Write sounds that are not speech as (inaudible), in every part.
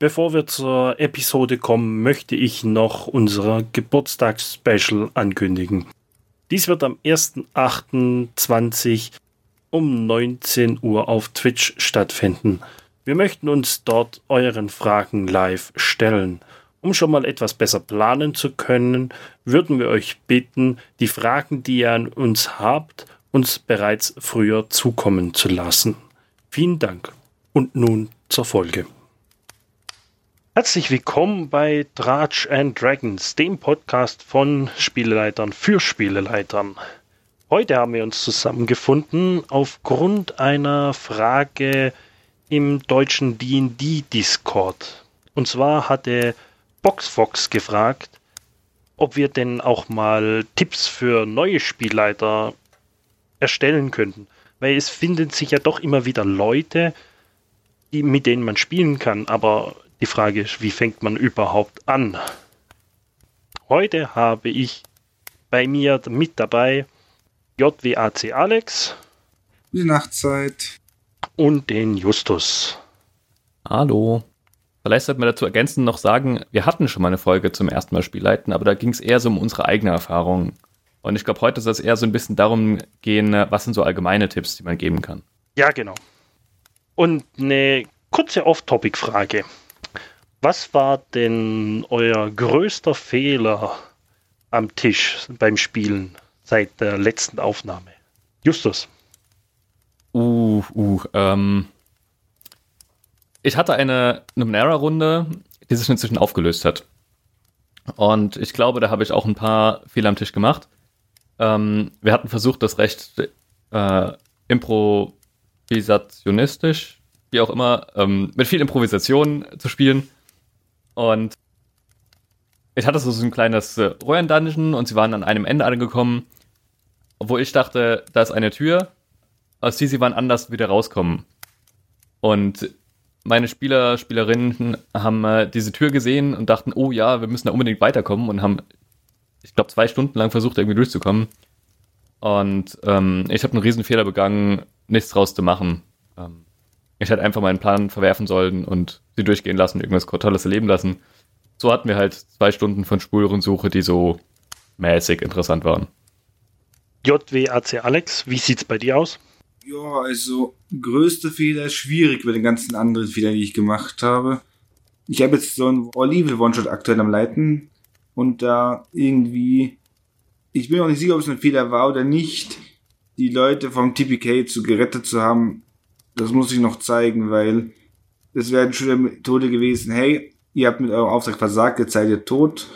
Bevor wir zur Episode kommen, möchte ich noch unser Geburtstagsspecial ankündigen. Dies wird am 1.8.20 um 19 Uhr auf Twitch stattfinden. Wir möchten uns dort euren Fragen live stellen. Um schon mal etwas besser planen zu können, würden wir euch bitten, die Fragen, die ihr an uns habt, uns bereits früher zukommen zu lassen. Vielen Dank. Und nun zur Folge. Herzlich willkommen bei Dratch and Dragons, dem Podcast von Spieleleitern für Spieleleitern. Heute haben wir uns zusammengefunden aufgrund einer Frage im deutschen D&D Discord. Und zwar hatte Boxfox gefragt, ob wir denn auch mal Tipps für neue Spielleiter erstellen könnten. Weil es finden sich ja doch immer wieder Leute, die, mit denen man spielen kann. Aber die Frage ist, wie fängt man überhaupt an? Heute habe ich bei mir mit dabei JWAC Alex. Gute Nachtzeit. Und den Justus. Hallo. Vielleicht sollte man dazu ergänzen noch sagen, wir hatten schon mal eine Folge zum ersten Mal Spielleiten, aber da ging es eher so um unsere eigene Erfahrung. Und ich glaube, heute soll es eher so ein bisschen darum gehen, was sind so allgemeine Tipps, die man geben kann. Ja, genau. Und eine kurze Off-Topic-Frage. Was war denn euer größter Fehler am Tisch beim Spielen seit der letzten Aufnahme? Justus. Uh, uh, ähm, ich hatte eine Numenera-Runde, die sich inzwischen aufgelöst hat. Und ich glaube, da habe ich auch ein paar Fehler am Tisch gemacht. Ähm, wir hatten versucht, das recht äh, improvisationistisch, wie auch immer, ähm, mit viel Improvisation zu spielen. Und ich hatte so ein kleines äh, Röhren-Dungeon und sie waren an einem Ende angekommen, wo ich dachte, da ist eine Tür, aus die sie wann anders wieder rauskommen. Und meine Spieler, Spielerinnen haben äh, diese Tür gesehen und dachten, oh ja, wir müssen da unbedingt weiterkommen und haben, ich glaube, zwei Stunden lang versucht, irgendwie durchzukommen. Und ähm, ich habe einen riesen Fehler begangen, nichts draus zu machen. Ähm, ich hätte einfach meinen Plan verwerfen sollen und sie durchgehen lassen, irgendwas Tolles erleben lassen. So hatten wir halt zwei Stunden von Spurensuche, die so mäßig interessant waren. JWAC Alex, wie sieht's bei dir aus? Ja, also größte Fehler ist schwierig bei den ganzen anderen Fehlern, die ich gemacht habe. Ich habe jetzt so einen All-Evil One-Shot aktuell am Leiten und da irgendwie, ich bin auch nicht sicher, ob es ein Fehler war oder nicht, die Leute vom TPK zu gerettet zu haben. Das muss ich noch zeigen, weil es wäre schon Methode gewesen, hey, ihr habt mit eurem Auftrag versagt, jetzt seid ihr tot.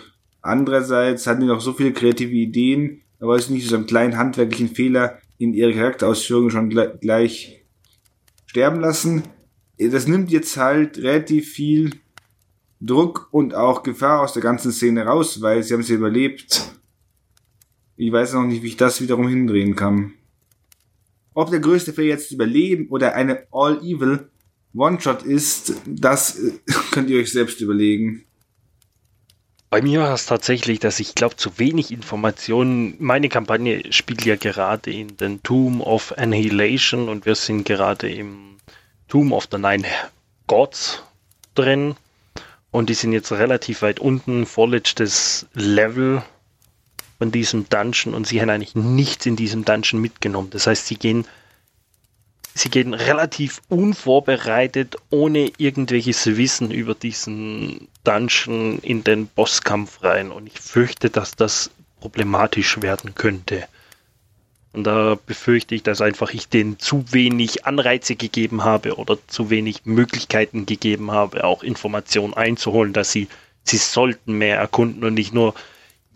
Andererseits hatten die noch so viele kreative Ideen, aber es ist nicht so einen kleinen handwerklichen Fehler, in ihre Charakterausführungen schon gleich sterben lassen. Das nimmt jetzt halt relativ viel Druck und auch Gefahr aus der ganzen Szene raus, weil sie haben sie überlebt. Ich weiß noch nicht, wie ich das wiederum hindrehen kann. Ob der größte Fehler jetzt überleben oder eine All-Evil One-Shot ist, das äh, (laughs) könnt ihr euch selbst überlegen. Bei mir war es tatsächlich, dass ich glaube, zu wenig Informationen. Meine Kampagne spielt ja gerade in den Tomb of Annihilation und wir sind gerade im Tomb of the Nine Gods drin. Und die sind jetzt relativ weit unten, vorletztes Level von diesem Dungeon und sie haben eigentlich nichts in diesem Dungeon mitgenommen. Das heißt, sie gehen sie gehen relativ unvorbereitet, ohne irgendwelches Wissen über diesen Dungeon in den Bosskampf rein. Und ich fürchte, dass das problematisch werden könnte. Und da befürchte ich, dass einfach ich denen zu wenig Anreize gegeben habe oder zu wenig Möglichkeiten gegeben habe, auch Informationen einzuholen, dass sie, sie sollten mehr erkunden und nicht nur,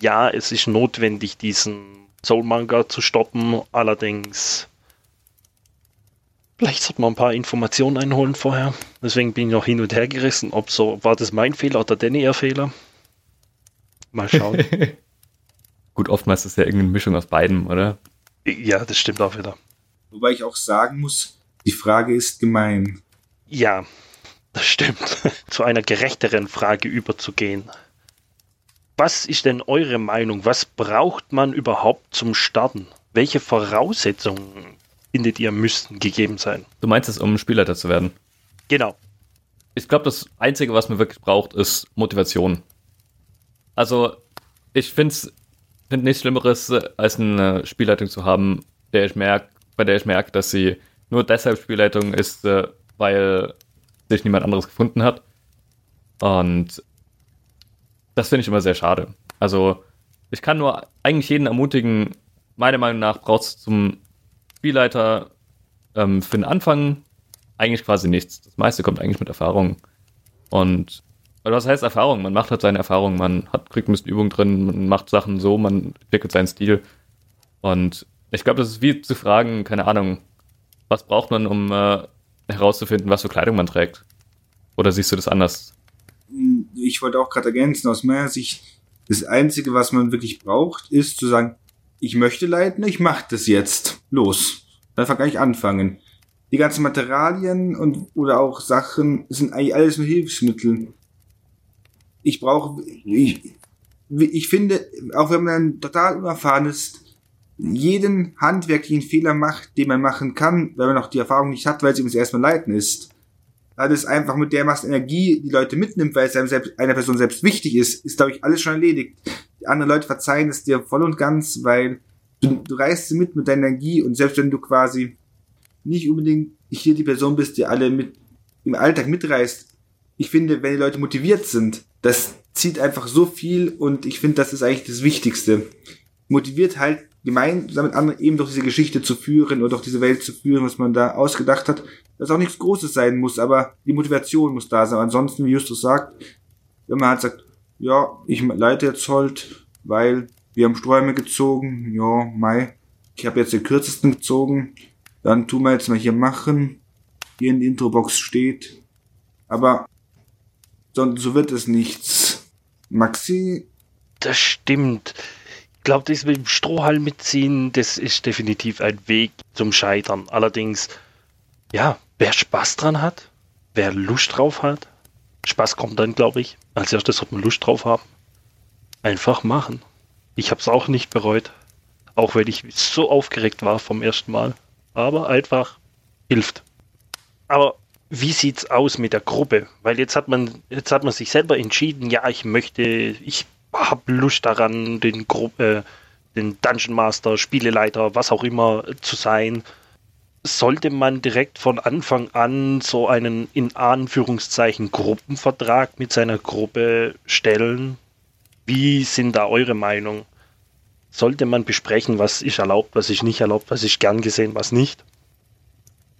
ja, es ist notwendig, diesen Soul Manga zu stoppen, allerdings Vielleicht sollte man ein paar Informationen einholen vorher. Deswegen bin ich noch hin und her gerissen, ob so, war das mein Fehler oder Danny ihr Fehler? Mal schauen. (laughs) Gut, oftmals ist es ja irgendeine Mischung aus beiden, oder? Ja, das stimmt auch wieder. Wobei ich auch sagen muss, die Frage ist gemein. Ja, das stimmt. (laughs) Zu einer gerechteren Frage überzugehen. Was ist denn eure Meinung? Was braucht man überhaupt zum Starten? Welche Voraussetzungen findet ihr, müssten gegeben sein. Du meinst es, um Spielleiter zu werden? Genau. ich glaube, das Einzige, was man wirklich braucht, ist Motivation. Also, ich finde es find nichts Schlimmeres, als eine Spielleitung zu haben, der ich merk, bei der ich merke, dass sie nur deshalb Spielleitung ist, äh, weil sich niemand anderes gefunden hat. Und das finde ich immer sehr schade. Also, ich kann nur eigentlich jeden ermutigen, meiner Meinung nach braucht es zum Spielleiter ähm, für den Anfang eigentlich quasi nichts. Das meiste kommt eigentlich mit Erfahrung. Und was heißt Erfahrung? Man macht halt seine Erfahrung, man hat, kriegt ein bisschen Übung drin, man macht Sachen so, man entwickelt seinen Stil. Und ich glaube, das ist wie zu fragen, keine Ahnung, was braucht man, um äh, herauszufinden, was für Kleidung man trägt? Oder siehst du das anders? Ich wollte auch gerade ergänzen, aus meiner Sicht, das Einzige, was man wirklich braucht, ist zu sagen, ich möchte leiten, ich mache das jetzt. Los. Dann kann ich anfangen. Die ganzen Materialien und oder auch Sachen sind eigentlich alles nur Hilfsmittel. Ich brauche, ich, ich finde, auch wenn man total unerfahren ist, jeden handwerklichen Fehler macht, den man machen kann, wenn man noch die Erfahrung nicht hat, weil es ihm das erste Mal leiten ist. Weil es einfach mit der Masse Energie die Leute mitnimmt, weil es einem selbst, einer Person selbst wichtig ist, ist, glaube ich, alles schon erledigt. Die anderen Leute verzeihen es dir voll und ganz, weil du, du reißt sie mit mit deiner Energie und selbst wenn du quasi nicht unbedingt hier die Person bist, die alle mit im Alltag mitreißt, ich finde, wenn die Leute motiviert sind, das zieht einfach so viel und ich finde, das ist eigentlich das Wichtigste. Motiviert halt gemeinsam mit anderen eben durch diese Geschichte zu führen oder durch diese Welt zu führen, was man da ausgedacht hat, dass auch nichts Großes sein muss, aber die Motivation muss da sein. Ansonsten, wie Justus sagt, wenn man halt sagt, ja, ich leite jetzt halt, weil wir haben Sträume gezogen, ja, Mai, ich habe jetzt den kürzesten gezogen, dann tun wir jetzt mal hier machen, hier in der Introbox steht, aber so, so wird es nichts. Maxi? Das stimmt glaube, das mit dem Strohhalm mitziehen, das ist definitiv ein Weg zum Scheitern. Allerdings, ja, wer Spaß dran hat, wer Lust drauf hat, Spaß kommt dann, glaube ich. Als erstes sollte man Lust drauf haben. Einfach machen. Ich habe es auch nicht bereut. Auch wenn ich so aufgeregt war vom ersten Mal. Aber einfach hilft. Aber wie sieht's aus mit der Gruppe? Weil jetzt hat man, jetzt hat man sich selber entschieden, ja, ich möchte, ich habe Lust daran, den, äh, den Dungeon Master, Spieleleiter, was auch immer zu sein. Sollte man direkt von Anfang an so einen in Anführungszeichen Gruppenvertrag mit seiner Gruppe stellen? Wie sind da eure Meinung? Sollte man besprechen, was ist erlaubt, was ist nicht erlaubt, was ist gern gesehen, was nicht?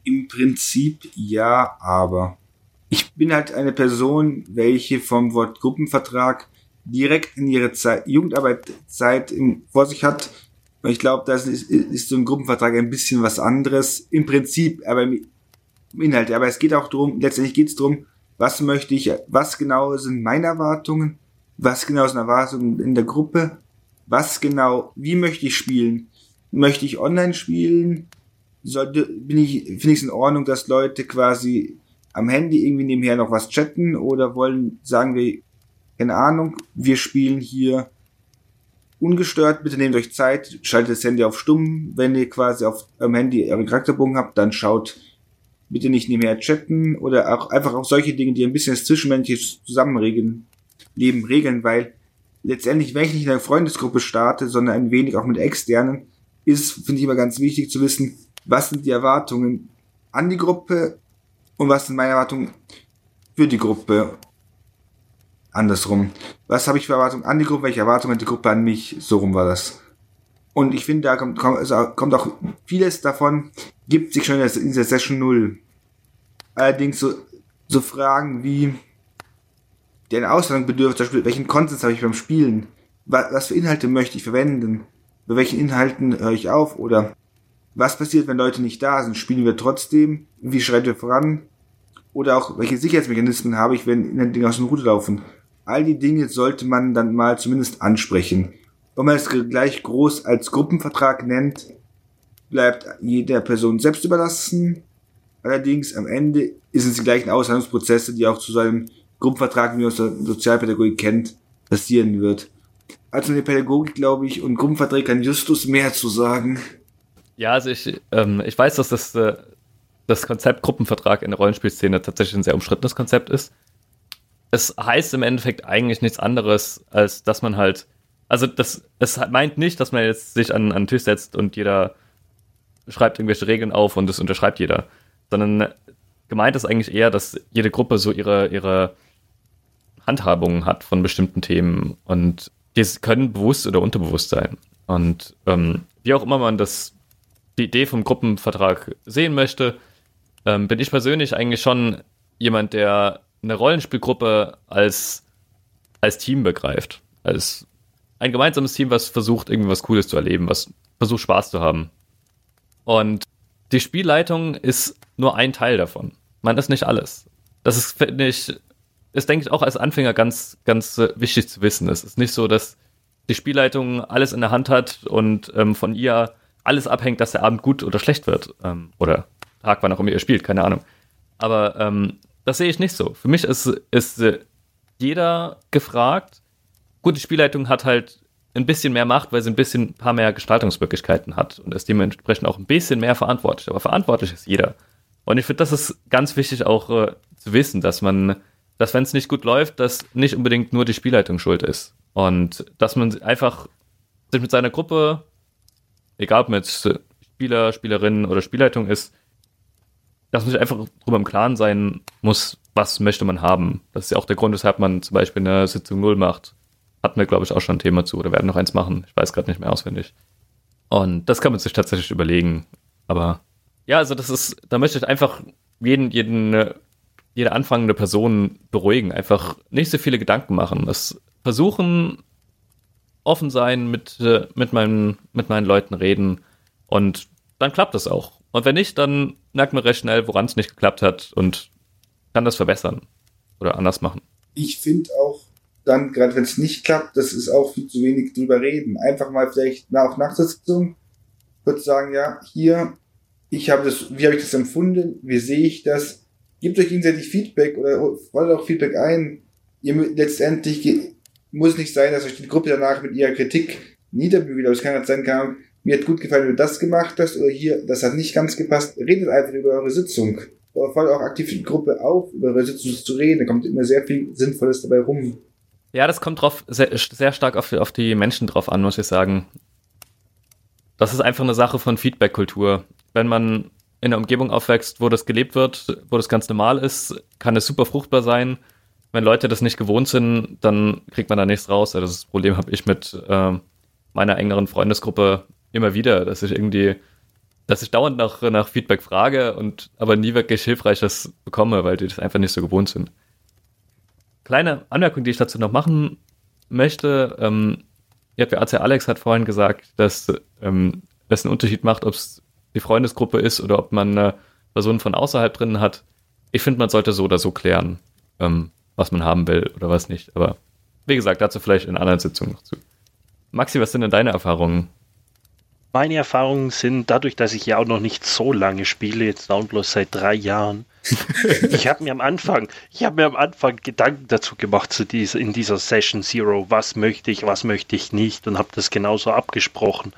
Im Prinzip ja, aber ich bin halt eine Person, welche vom Wort Gruppenvertrag direkt in ihre Zeit, Jugendarbeitszeit vor sich hat. Und ich glaube, das ist, ist so ein Gruppenvertrag ein bisschen was anderes. Im Prinzip, aber im Inhalt. Aber es geht auch darum, letztendlich geht es darum, was möchte ich, was genau sind meine Erwartungen, was genau sind Erwartungen in der Gruppe, was genau, wie möchte ich spielen? Möchte ich online spielen? Sollte, bin ich, finde ich es in Ordnung, dass Leute quasi am Handy irgendwie nebenher noch was chatten oder wollen, sagen wir, keine Ahnung, wir spielen hier ungestört, bitte nehmt euch Zeit, schaltet das Handy auf stumm, wenn ihr quasi auf eurem Handy euren Charakterbogen habt, dann schaut bitte nicht nebenher chatten oder auch einfach auch solche Dinge, die ein bisschen das zwischenmenschliche Zusammenregeln, Leben regeln, weil letztendlich, wenn ich nicht in einer Freundesgruppe starte, sondern ein wenig auch mit externen, ist, finde ich immer ganz wichtig zu wissen, was sind die Erwartungen an die Gruppe und was sind meine Erwartungen für die Gruppe andersrum. Was habe ich für Erwartungen an die Gruppe, welche Erwartungen hat die Gruppe an mich? So rum war das. Und ich finde, da kommt, kommt, also kommt auch vieles davon, gibt sich schon in der Session 0. Allerdings so, so Fragen wie, deren Ausladung bedürft, zum Beispiel, welchen Konsens habe ich beim Spielen? Was, was für Inhalte möchte ich verwenden? Bei welchen Inhalten höre ich auf? Oder was passiert, wenn Leute nicht da sind? Spielen wir trotzdem? Wie schreiten wir voran? Oder auch, welche Sicherheitsmechanismen habe ich, wenn Dinge aus dem Route laufen? All die Dinge sollte man dann mal zumindest ansprechen. Wenn man es gleich groß als Gruppenvertrag nennt, bleibt jeder Person selbst überlassen. Allerdings am Ende sind es die gleichen Aushandlungsprozesse, die auch zu so einem Gruppenvertrag, wie man aus der Sozialpädagogik kennt, passieren wird. Also in der Pädagogik, glaube ich, und Gruppenverträge kann Justus mehr zu sagen. Ja, also ich, ähm, ich weiß, dass das äh, das Konzept Gruppenvertrag in der Rollenspielszene tatsächlich ein sehr umstrittenes Konzept ist. Es heißt im Endeffekt eigentlich nichts anderes, als dass man halt, also das, es meint nicht, dass man jetzt sich an, an den Tisch setzt und jeder schreibt irgendwelche Regeln auf und das unterschreibt jeder, sondern gemeint ist eigentlich eher, dass jede Gruppe so ihre, ihre Handhabungen hat von bestimmten Themen und die können bewusst oder unterbewusst sein. Und ähm, wie auch immer man das, die Idee vom Gruppenvertrag sehen möchte, ähm, bin ich persönlich eigentlich schon jemand, der eine Rollenspielgruppe als, als Team begreift. Als ein gemeinsames Team, was versucht, irgendwie was Cooles zu erleben, was versucht, Spaß zu haben. Und die Spielleitung ist nur ein Teil davon. Man ist nicht alles. Das ist, finde ich, ist, denke ich, auch als Anfänger ganz, ganz wichtig zu wissen. Es ist nicht so, dass die Spielleitung alles in der Hand hat und ähm, von ihr alles abhängt, dass der Abend gut oder schlecht wird. Ähm, oder Tag, wann auch immer ihr spielt, keine Ahnung. Aber ähm, das sehe ich nicht so. Für mich ist, ist äh, jeder gefragt. Gut, die Spielleitung hat halt ein bisschen mehr Macht, weil sie ein bisschen ein paar mehr Gestaltungsmöglichkeiten hat und ist dementsprechend auch ein bisschen mehr verantwortlich. Aber verantwortlich ist jeder. Und ich finde, das ist ganz wichtig auch äh, zu wissen, dass man, dass wenn es nicht gut läuft, dass nicht unbedingt nur die Spielleitung schuld ist. Und dass man einfach sich mit seiner Gruppe, egal ob man jetzt Spieler, Spielerinnen oder Spielleitung ist, dass man sich einfach darüber im Klaren sein muss, was möchte man haben. Das ist ja auch der Grund, weshalb man zum Beispiel eine Sitzung Null macht. Hatten wir, glaube ich, auch schon ein Thema zu oder werden noch eins machen. Ich weiß gerade nicht mehr auswendig. Und das kann man sich tatsächlich überlegen. Aber ja, also das ist, da möchte ich einfach jeden, jeden, jede anfangende Person beruhigen. Einfach nicht so viele Gedanken machen. Das versuchen, offen sein, mit, äh, mit, meinen, mit meinen Leuten reden und dann klappt das auch. Und wenn nicht, dann merkt man recht schnell, woran es nicht geklappt hat und kann das verbessern oder anders machen. Ich finde auch dann, gerade wenn es nicht klappt, das ist auch viel zu wenig drüber reden. Einfach mal vielleicht nach Nachsitzung kurz sagen, ja, hier, ich habe das, wie habe ich das empfunden, wie sehe ich das, gebt euch gegenseitig Feedback oder wollt auch Feedback ein. Ihr letztendlich muss nicht sein, dass euch die Gruppe danach mit ihrer Kritik niederbügelt, aber es kann halt sein, kann, mir hat gut gefallen, wie du das gemacht hast, oder hier, das hat nicht ganz gepasst. Redet einfach über eure Sitzung. Oder fordert auch aktiv die Gruppe auf, über eure Sitzung zu reden. Da kommt immer sehr viel Sinnvolles dabei rum. Ja, das kommt drauf, sehr, sehr stark auf, auf die Menschen drauf an, muss ich sagen. Das ist einfach eine Sache von Feedback-Kultur. Wenn man in einer Umgebung aufwächst, wo das gelebt wird, wo das ganz normal ist, kann es super fruchtbar sein wenn Leute das nicht gewohnt sind, dann kriegt man da nichts raus. Also das Problem habe ich mit äh, meiner engeren Freundesgruppe immer wieder, dass ich irgendwie, dass ich dauernd nach, nach Feedback frage und aber nie wirklich hilfreiches bekomme, weil die das einfach nicht so gewohnt sind. Kleine Anmerkung, die ich dazu noch machen möchte, ähm, ja, Alex hat vorhin gesagt, dass ähm, es einen Unterschied macht, ob es die Freundesgruppe ist oder ob man eine Person von außerhalb drin hat. Ich finde, man sollte so oder so klären. Ähm, was man haben will oder was nicht. Aber wie gesagt, dazu vielleicht in anderen Sitzungen noch zu. Maxi, was sind denn deine Erfahrungen? Meine Erfahrungen sind dadurch, dass ich ja auch noch nicht so lange spiele, jetzt down bloß seit drei Jahren. (laughs) ich habe mir am Anfang, ich habe mir am Anfang Gedanken dazu gemacht zu dieser, in dieser Session Zero, was möchte ich, was möchte ich nicht und habe das genauso abgesprochen.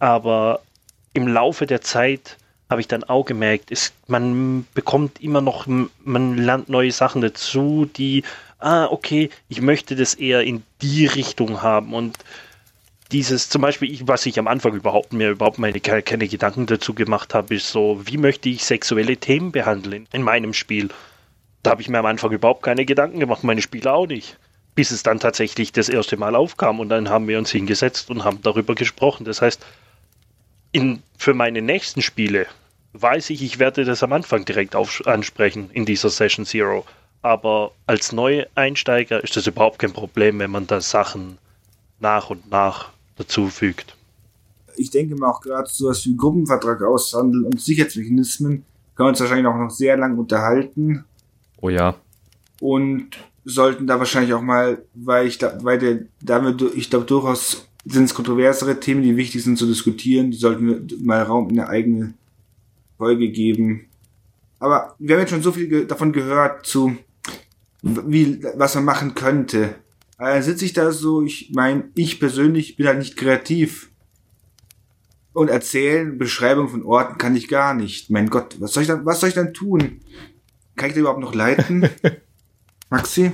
Aber im Laufe der Zeit habe ich dann auch gemerkt, ist, man bekommt immer noch, man lernt neue Sachen dazu, die, ah, okay, ich möchte das eher in die Richtung haben und dieses zum Beispiel, ich, was ich am Anfang überhaupt mir überhaupt meine keine Gedanken dazu gemacht habe, ist so, wie möchte ich sexuelle Themen behandeln in meinem Spiel? Da habe ich mir am Anfang überhaupt keine Gedanken gemacht, meine Spieler auch nicht. Bis es dann tatsächlich das erste Mal aufkam und dann haben wir uns hingesetzt und haben darüber gesprochen. Das heißt, in, für meine nächsten Spiele weiß ich, ich werde das am Anfang direkt auf, ansprechen in dieser Session Zero. Aber als Neueinsteiger ist das überhaupt kein Problem, wenn man da Sachen nach und nach dazufügt. Ich denke mal auch gerade so was wie Gruppenvertrag aushandeln und Sicherheitsmechanismen können wir uns wahrscheinlich auch noch sehr lang unterhalten. Oh ja. Und sollten da wahrscheinlich auch mal, weil ich da, weil der, da wir, ich glaube durchaus sind es kontroversere Themen, die wichtig sind zu diskutieren, die sollten wir mal Raum in eine eigene Folge geben. Aber wir haben jetzt schon so viel ge davon gehört zu, wie, was man machen könnte. Also sitze ich da so, ich meine, ich persönlich bin halt nicht kreativ. Und erzählen, Beschreibung von Orten kann ich gar nicht. Mein Gott, was soll ich dann, was soll ich dann tun? Kann ich da überhaupt noch leiten? (laughs) Maxi?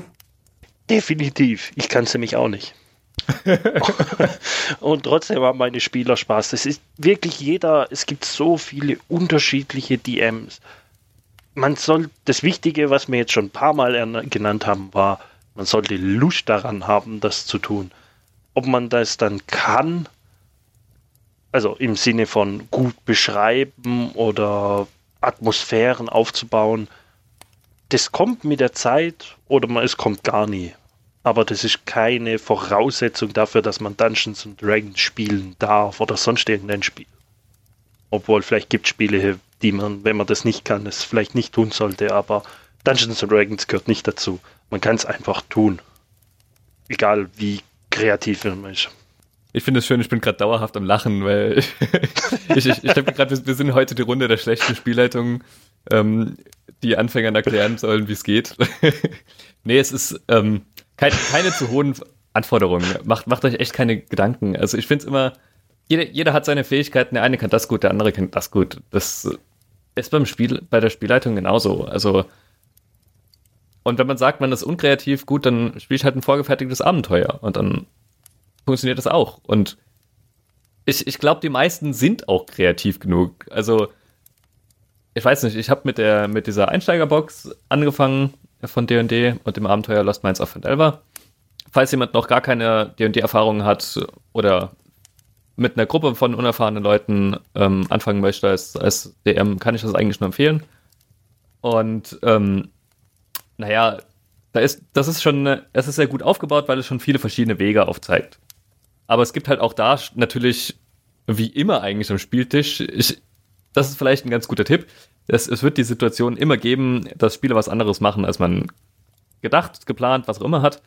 Definitiv. Ich kann es nämlich auch nicht. (laughs) und trotzdem haben meine Spieler Spaß. Es ist wirklich jeder, es gibt so viele unterschiedliche DMs. Man soll, das Wichtige, was wir jetzt schon ein paar Mal genannt haben, war, man sollte Lust daran haben, das zu tun. Ob man das dann kann, also im Sinne von gut beschreiben oder Atmosphären aufzubauen, das kommt mit der Zeit oder es kommt gar nie. Aber das ist keine Voraussetzung dafür, dass man Dungeons Dragons spielen darf oder sonst irgendein Spiel. Obwohl vielleicht gibt es Spiele, die man, wenn man das nicht kann, es vielleicht nicht tun sollte, aber Dungeons Dragons gehört nicht dazu. Man kann es einfach tun. Egal wie kreativ man ist. Ich finde es schön, ich bin gerade dauerhaft am Lachen, weil (laughs) ich, ich, ich denke gerade, wir sind heute die Runde der schlechten Spielleitungen, ähm, die Anfängern erklären sollen, wie es geht. (laughs) nee, es ist ähm, kein, keine zu hohen Anforderungen. Macht, macht euch echt keine Gedanken. Also ich finde es immer, jeder, jeder hat seine Fähigkeiten, der eine kann das gut, der andere kann das gut. Das ist beim Spiel, bei der Spielleitung genauso. Also und wenn man sagt, man ist unkreativ, gut, dann spiele ich halt ein vorgefertigtes Abenteuer und dann funktioniert das auch. Und ich, ich glaube, die meisten sind auch kreativ genug. Also, ich weiß nicht, ich habe mit, mit dieser Einsteigerbox angefangen von D&D und dem Abenteuer Lost Minds of Fandelver. Falls jemand noch gar keine D&D-Erfahrung hat oder mit einer Gruppe von unerfahrenen Leuten ähm, anfangen möchte als, als DM, kann ich das eigentlich nur empfehlen. Und ähm, naja, da ist, das ist schon, es ist sehr gut aufgebaut, weil es schon viele verschiedene Wege aufzeigt. Aber es gibt halt auch da natürlich, wie immer eigentlich am Spieltisch, ich, das ist vielleicht ein ganz guter Tipp. Es, es wird die Situation immer geben, dass Spieler was anderes machen, als man gedacht, geplant, was auch immer hat.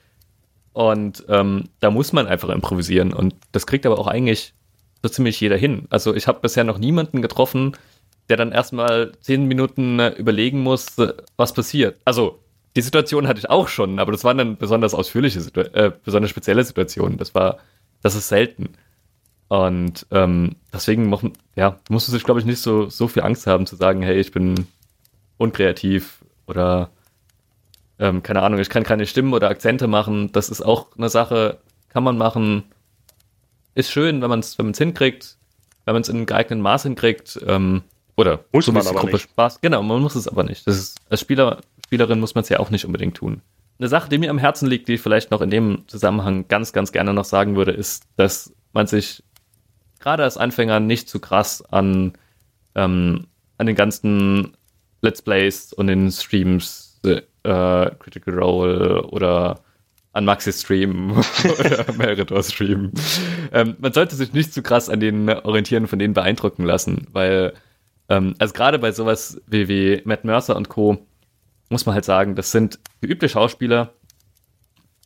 Und ähm, da muss man einfach improvisieren. Und das kriegt aber auch eigentlich so ziemlich jeder hin. Also ich habe bisher noch niemanden getroffen, der dann erstmal zehn Minuten überlegen muss, was passiert. Also die Situation hatte ich auch schon, aber das waren dann besonders ausführliche, äh, besonders spezielle Situationen. Das war, das ist selten. Und ähm, deswegen machen, ja, musst du sich, glaube ich, nicht so, so viel Angst haben zu sagen, hey, ich bin unkreativ oder ähm, keine Ahnung, ich kann keine Stimmen oder Akzente machen. Das ist auch eine Sache, kann man machen. Ist schön, wenn man es wenn man's hinkriegt, wenn man es in einem geeigneten Maß hinkriegt. Ähm, oder muss so man aber Gruppe nicht. Spaß. Genau, man muss es aber nicht. Das ist, als Spieler Spielerin muss man es ja auch nicht unbedingt tun. Eine Sache, die mir am Herzen liegt, die ich vielleicht noch in dem Zusammenhang ganz, ganz gerne noch sagen würde, ist, dass man sich gerade als Anfänger nicht zu krass an, ähm, an den ganzen Let's Plays und den Streams äh, Critical Role oder an Maxi Stream (laughs) oder Meritor Stream. Ähm, man sollte sich nicht zu krass an den orientieren, von denen beeindrucken lassen, weil ähm, also gerade bei sowas wie, wie Matt Mercer und Co muss man halt sagen, das sind geübte Schauspieler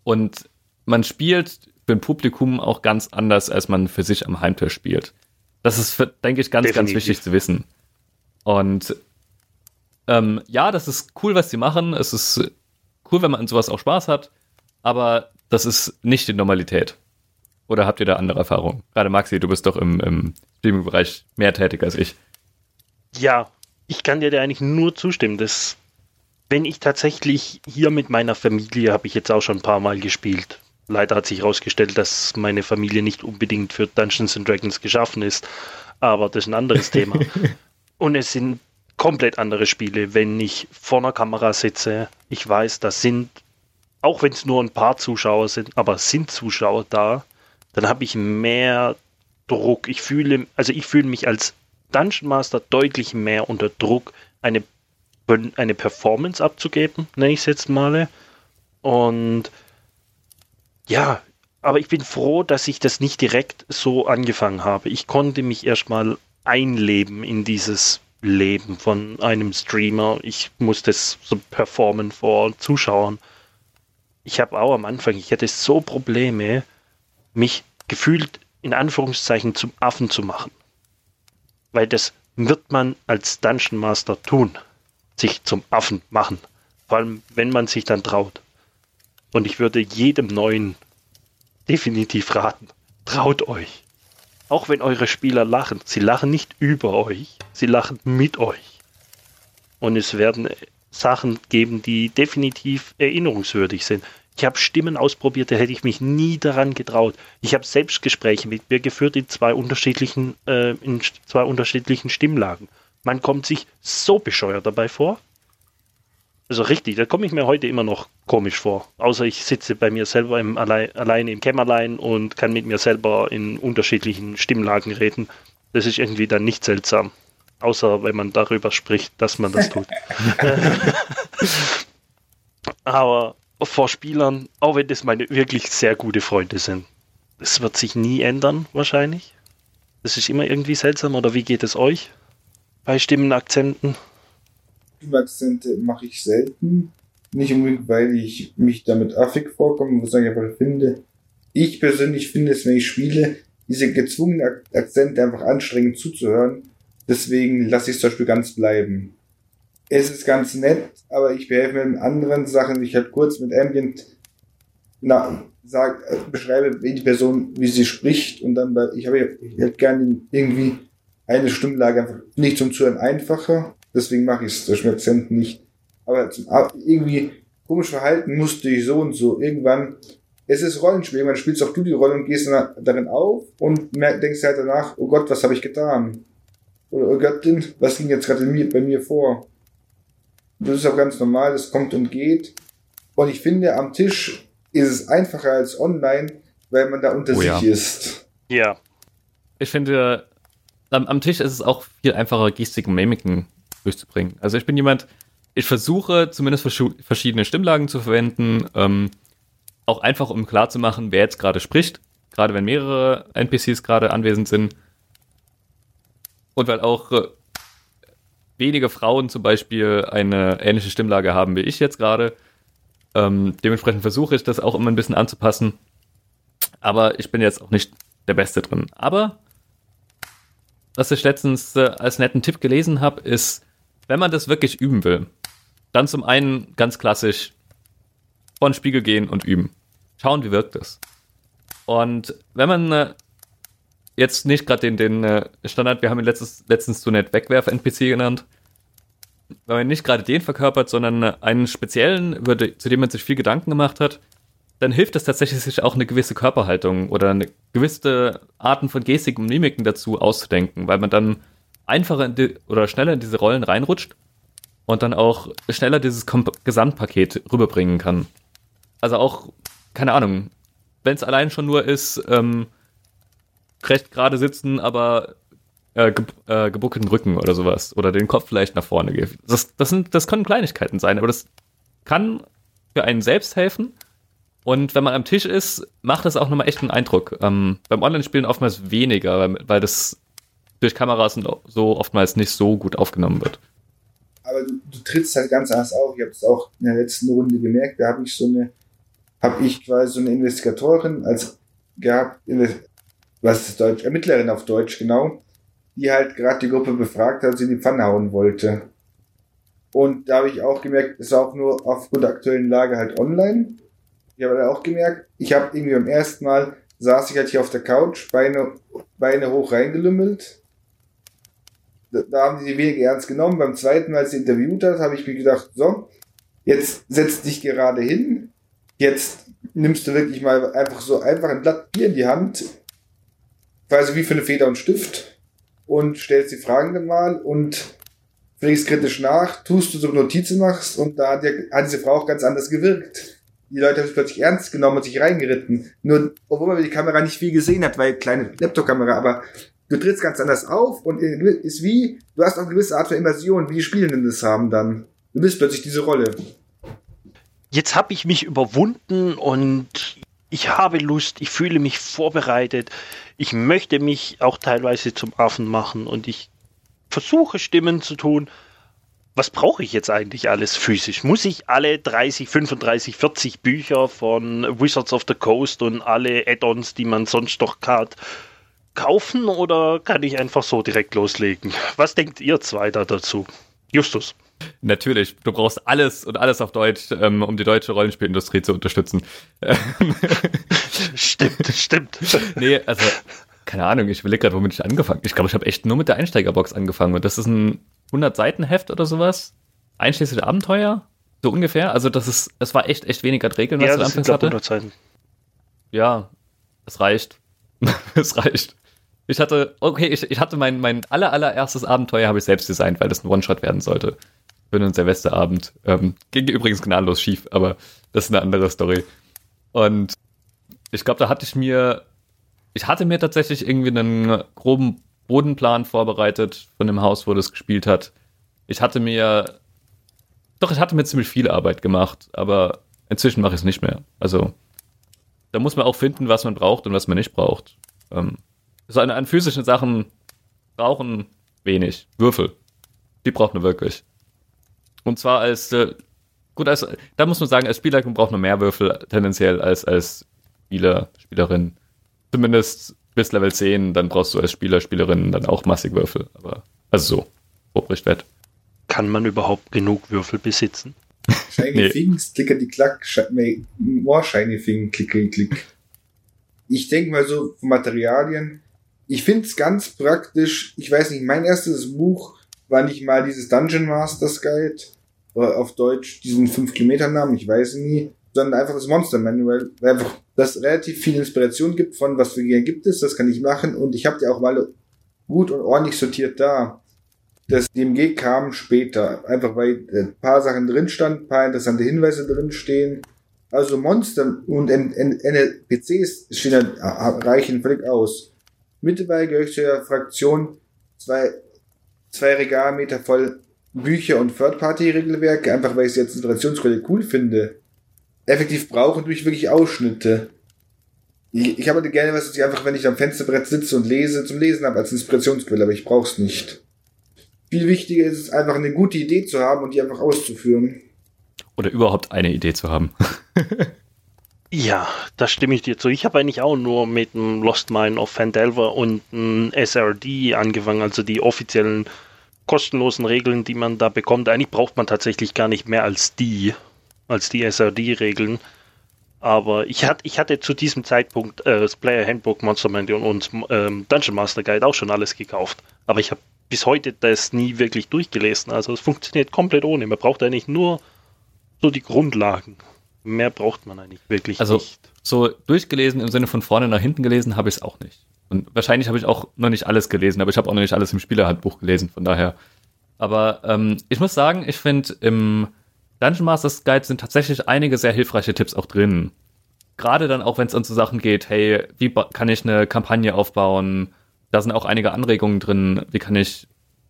und man spielt für ein Publikum auch ganz anders, als man für sich am Heimtisch spielt. Das ist, für, denke ich, ganz, Definitiv. ganz wichtig zu wissen. Und ähm, ja, das ist cool, was sie machen. Es ist cool, wenn man an sowas auch Spaß hat, aber das ist nicht die Normalität. Oder habt ihr da andere Erfahrungen? Gerade Maxi, du bist doch im, im Streaming-Bereich mehr tätig als ich. Ja, ich kann dir da eigentlich nur zustimmen. Das wenn ich tatsächlich hier mit meiner Familie, habe ich jetzt auch schon ein paar Mal gespielt. Leider hat sich herausgestellt, dass meine Familie nicht unbedingt für Dungeons and Dragons geschaffen ist, aber das ist ein anderes Thema. (laughs) Und es sind komplett andere Spiele, wenn ich vor einer Kamera sitze. Ich weiß, das sind, auch wenn es nur ein paar Zuschauer sind, aber sind Zuschauer da, dann habe ich mehr Druck. Ich fühle, also ich fühle mich als Dungeon Master deutlich mehr unter Druck, eine eine Performance abzugeben, nenne ich es jetzt mal. Und ja, aber ich bin froh, dass ich das nicht direkt so angefangen habe. Ich konnte mich erstmal einleben in dieses Leben von einem Streamer. Ich musste es so performen vor Zuschauern. Ich habe auch am Anfang, ich hatte so Probleme, mich gefühlt in Anführungszeichen zum Affen zu machen. Weil das wird man als Dungeon Master tun sich zum Affen machen. Vor allem, wenn man sich dann traut. Und ich würde jedem Neuen definitiv raten, traut euch. auch wenn eure Spieler lachen, sie lachen nicht über euch, sie lachen mit euch. Und es werden Sachen geben, die definitiv erinnerungswürdig sind. Ich habe Stimmen ausprobiert, da hätte ich mich nie daran getraut. Ich habe Selbstgespräche mit mir geführt in zwei unterschiedlichen, äh, in zwei unterschiedlichen Stimmlagen. Man kommt sich so bescheuert dabei vor. Also richtig, da komme ich mir heute immer noch komisch vor. Außer ich sitze bei mir selber im, allein, alleine im Kämmerlein und kann mit mir selber in unterschiedlichen Stimmlagen reden. Das ist irgendwie dann nicht seltsam. Außer wenn man darüber spricht, dass man das tut. (laughs) Aber vor Spielern, auch wenn das meine wirklich sehr gute Freunde sind, das wird sich nie ändern, wahrscheinlich. Das ist immer irgendwie seltsam, oder wie geht es euch bei Stimmenakzenten? Akzente mache ich selten. Nicht unbedingt, weil ich mich damit affig vorkomme, was ich einfach finde. Ich persönlich finde es, wenn ich spiele, diese gezwungenen Akzente einfach anstrengend zuzuhören. Deswegen lasse ich es zum Beispiel ganz bleiben. Es ist ganz nett, aber ich behelfe mir in anderen Sachen. Ich halt kurz mit Ambient na, sag, äh, beschreibe, die Person, wie sie spricht und dann, ich habe ich hätte gerne irgendwie eine Stimmlage einfach nicht zum Zuhören einfacher deswegen mache ich es durch den Akzent nicht. Aber irgendwie komisch verhalten musste ich so und so. Irgendwann, es ist Rollenspiel, irgendwann spielst auch du die Rolle und gehst darin auf und denkst halt danach, oh Gott, was habe ich getan? Oder oh Göttin, was ging jetzt gerade bei mir vor? Das ist auch ganz normal, das kommt und geht. Und ich finde, am Tisch ist es einfacher als online, weil man da unter oh, sich ja. ist. Ja. Ich finde, am, am, Tisch ist es auch viel einfacher, Gestiken, Mimiken durchzubringen. Also ich bin jemand, ich versuche zumindest verschiedene Stimmlagen zu verwenden, ähm, auch einfach um klarzumachen, wer jetzt gerade spricht, gerade wenn mehrere NPCs gerade anwesend sind. Und weil auch äh, wenige Frauen zum Beispiel eine ähnliche Stimmlage haben wie ich jetzt gerade. Ähm, dementsprechend versuche ich das auch immer ein bisschen anzupassen. Aber ich bin jetzt auch nicht der Beste drin. Aber was ich letztens äh, als netten Tipp gelesen habe, ist, wenn man das wirklich üben will, dann zum einen ganz klassisch vor den Spiegel gehen und üben. Schauen, wie wirkt das. Und wenn man äh, jetzt nicht gerade den, den äh, Standard, wir haben ihn letztes, letztens so nett Wegwerf-NPC genannt, wenn man nicht gerade den verkörpert, sondern äh, einen speziellen, würde, zu dem man sich viel Gedanken gemacht hat, dann hilft es tatsächlich, sich auch eine gewisse Körperhaltung oder eine gewisse Arten von Gestik und Mimiken dazu auszudenken, weil man dann einfacher in die, oder schneller in diese Rollen reinrutscht und dann auch schneller dieses Gesamtpaket rüberbringen kann. Also auch, keine Ahnung, wenn es allein schon nur ist, ähm, recht gerade sitzen, aber äh, ge äh, gebuckten Rücken oder sowas. Oder den Kopf vielleicht nach vorne geben. Das, das, sind, das können Kleinigkeiten sein, aber das kann für einen selbst helfen. Und wenn man am Tisch ist, macht das auch nochmal echt einen Eindruck. Ähm, beim Online-Spielen oftmals weniger, weil, weil das durch Kameras und so oftmals nicht so gut aufgenommen wird. Aber du, du trittst halt ganz anders auf. Ich habe es auch in der letzten Runde gemerkt. Da habe ich so eine, habe ich quasi so eine Investigatorin als gehabt, was ist Deutsch, Ermittlerin auf Deutsch, genau, die halt gerade die Gruppe befragt hat, sie in die Pfanne hauen wollte. Und da habe ich auch gemerkt, es war auch nur aufgrund der aktuellen Lage halt online. Ich habe auch gemerkt, ich habe irgendwie beim ersten Mal saß ich halt hier auf der Couch, Beine, Beine hoch reingelümmelt da, da haben die wenig ernst genommen. Beim zweiten Mal, als sie interviewt hat, habe ich mir gedacht, so, jetzt setz dich gerade hin, jetzt nimmst du wirklich mal einfach so einfach ein Blatt Bier in die Hand, quasi wie für eine Feder und Stift und stellst die Fragen dann mal und fliegst kritisch nach, tust du so Notizen machst und da hat, ja, hat diese Frau auch ganz anders gewirkt. Die Leute haben sich plötzlich ernst genommen und sich reingeritten. Nur, obwohl man die Kamera nicht viel gesehen hat, weil kleine Laptop-Kamera, aber du trittst ganz anders auf und ist wie, du hast auch eine gewisse Art von Immersion, wie die Spielenden das haben dann. Du bist plötzlich diese Rolle. Jetzt habe ich mich überwunden und ich habe Lust, ich fühle mich vorbereitet. Ich möchte mich auch teilweise zum Affen machen und ich versuche Stimmen zu tun. Was brauche ich jetzt eigentlich alles physisch? Muss ich alle 30, 35, 40 Bücher von Wizards of the Coast und alle Add-ons, die man sonst doch hat, kaufen oder kann ich einfach so direkt loslegen? Was denkt ihr zwei da dazu? Justus. Natürlich, du brauchst alles und alles auf Deutsch, ähm, um die deutsche Rollenspielindustrie zu unterstützen. (laughs) stimmt, stimmt. Nee, also keine Ahnung, ich überlege gerade, womit ich angefangen Ich glaube, ich habe echt nur mit der Einsteigerbox angefangen und das ist ein 100-Seiten-Heft oder sowas. Einschließlich Abenteuer, so ungefähr. Also das ist, es war echt, echt weniger Regeln, was ja, du anfangs hatte. 100 Seiten. Ja, es reicht. (laughs) es reicht. Ich hatte, okay, ich, ich hatte mein, mein aller, allererstes Abenteuer habe ich selbst designt, weil das ein One-Shot werden sollte. Für einen Silvesterabend. Ähm, ging übrigens gnadenlos schief, aber das ist eine andere Story. Und ich glaube, da hatte ich mir, ich hatte mir tatsächlich irgendwie einen groben Bodenplan vorbereitet von dem Haus, wo das gespielt hat. Ich hatte mir, doch, ich hatte mir ziemlich viel Arbeit gemacht, aber inzwischen mache ich es nicht mehr. Also, da muss man auch finden, was man braucht und was man nicht braucht. Ähm, so an, an physischen Sachen brauchen wenig. Würfel. Die braucht man wirklich. Und zwar als, äh, gut, als, da muss man sagen, als Spielleitung braucht man mehr Würfel tendenziell als als Spieler, Spielerin. Zumindest bis Level 10, dann brauchst du als Spieler, Spielerin dann auch massig Würfel. Aber, also so, Obrichtwert. Kann man überhaupt genug Würfel besitzen? Shiny nee. Things, klickety klack, more shiny thing, klickety klick. Ich denke mal so, Materialien, ich finde es ganz praktisch. Ich weiß nicht, mein erstes Buch war nicht mal dieses Dungeon Masters Guide, oder auf Deutsch diesen 5 Kilometer Namen, ich weiß nie, sondern einfach das Monster Manual, weil einfach das relativ viel Inspiration gibt von was für Gehen gibt es, das kann ich machen und ich habe die auch mal gut und ordentlich sortiert da. Das DMG kam später, einfach weil ein paar Sachen drin standen, ein paar interessante Hinweise drin stehen. Also Monster und NPCs stehen, reichen völlig aus. Mittlerweile gehöre ich zu der Fraktion zwei, zwei Regalmeter voll Bücher und Third-Party-Regelwerke, einfach weil ich sie als Inspirationsquelle cool finde. Effektiv brauchen tue ich wirklich Ausschnitte. Ich, ich habe halt gerne was, ich einfach, wenn ich am Fensterbrett sitze und lese, zum Lesen habe als Inspirationsquelle, aber ich brauche es nicht. Viel wichtiger ist es einfach eine gute Idee zu haben und die einfach auszuführen. Oder überhaupt eine Idee zu haben. (laughs) Ja, da stimme ich dir zu. Ich habe eigentlich auch nur mit dem Lost Mine of Fandelver und einem SRD angefangen, also die offiziellen kostenlosen Regeln, die man da bekommt. Eigentlich braucht man tatsächlich gar nicht mehr als die, als die SRD-Regeln. Aber ich, hat, ich hatte zu diesem Zeitpunkt äh, das Player Handbook, Monster Manual und ähm, Dungeon Master Guide auch schon alles gekauft. Aber ich habe bis heute das nie wirklich durchgelesen. Also es funktioniert komplett ohne. Man braucht eigentlich nur so die Grundlagen mehr braucht man eigentlich wirklich also, nicht. So durchgelesen im Sinne von vorne nach hinten gelesen habe ich es auch nicht. Und wahrscheinlich habe ich auch noch nicht alles gelesen, aber ich habe auch noch nicht alles im Spielerhandbuch gelesen, von daher. Aber ähm, ich muss sagen, ich finde im Dungeon Masters Guide sind tatsächlich einige sehr hilfreiche Tipps auch drin. Gerade dann auch, wenn es um so Sachen geht, hey, wie kann ich eine Kampagne aufbauen? Da sind auch einige Anregungen drin. Wie kann ich,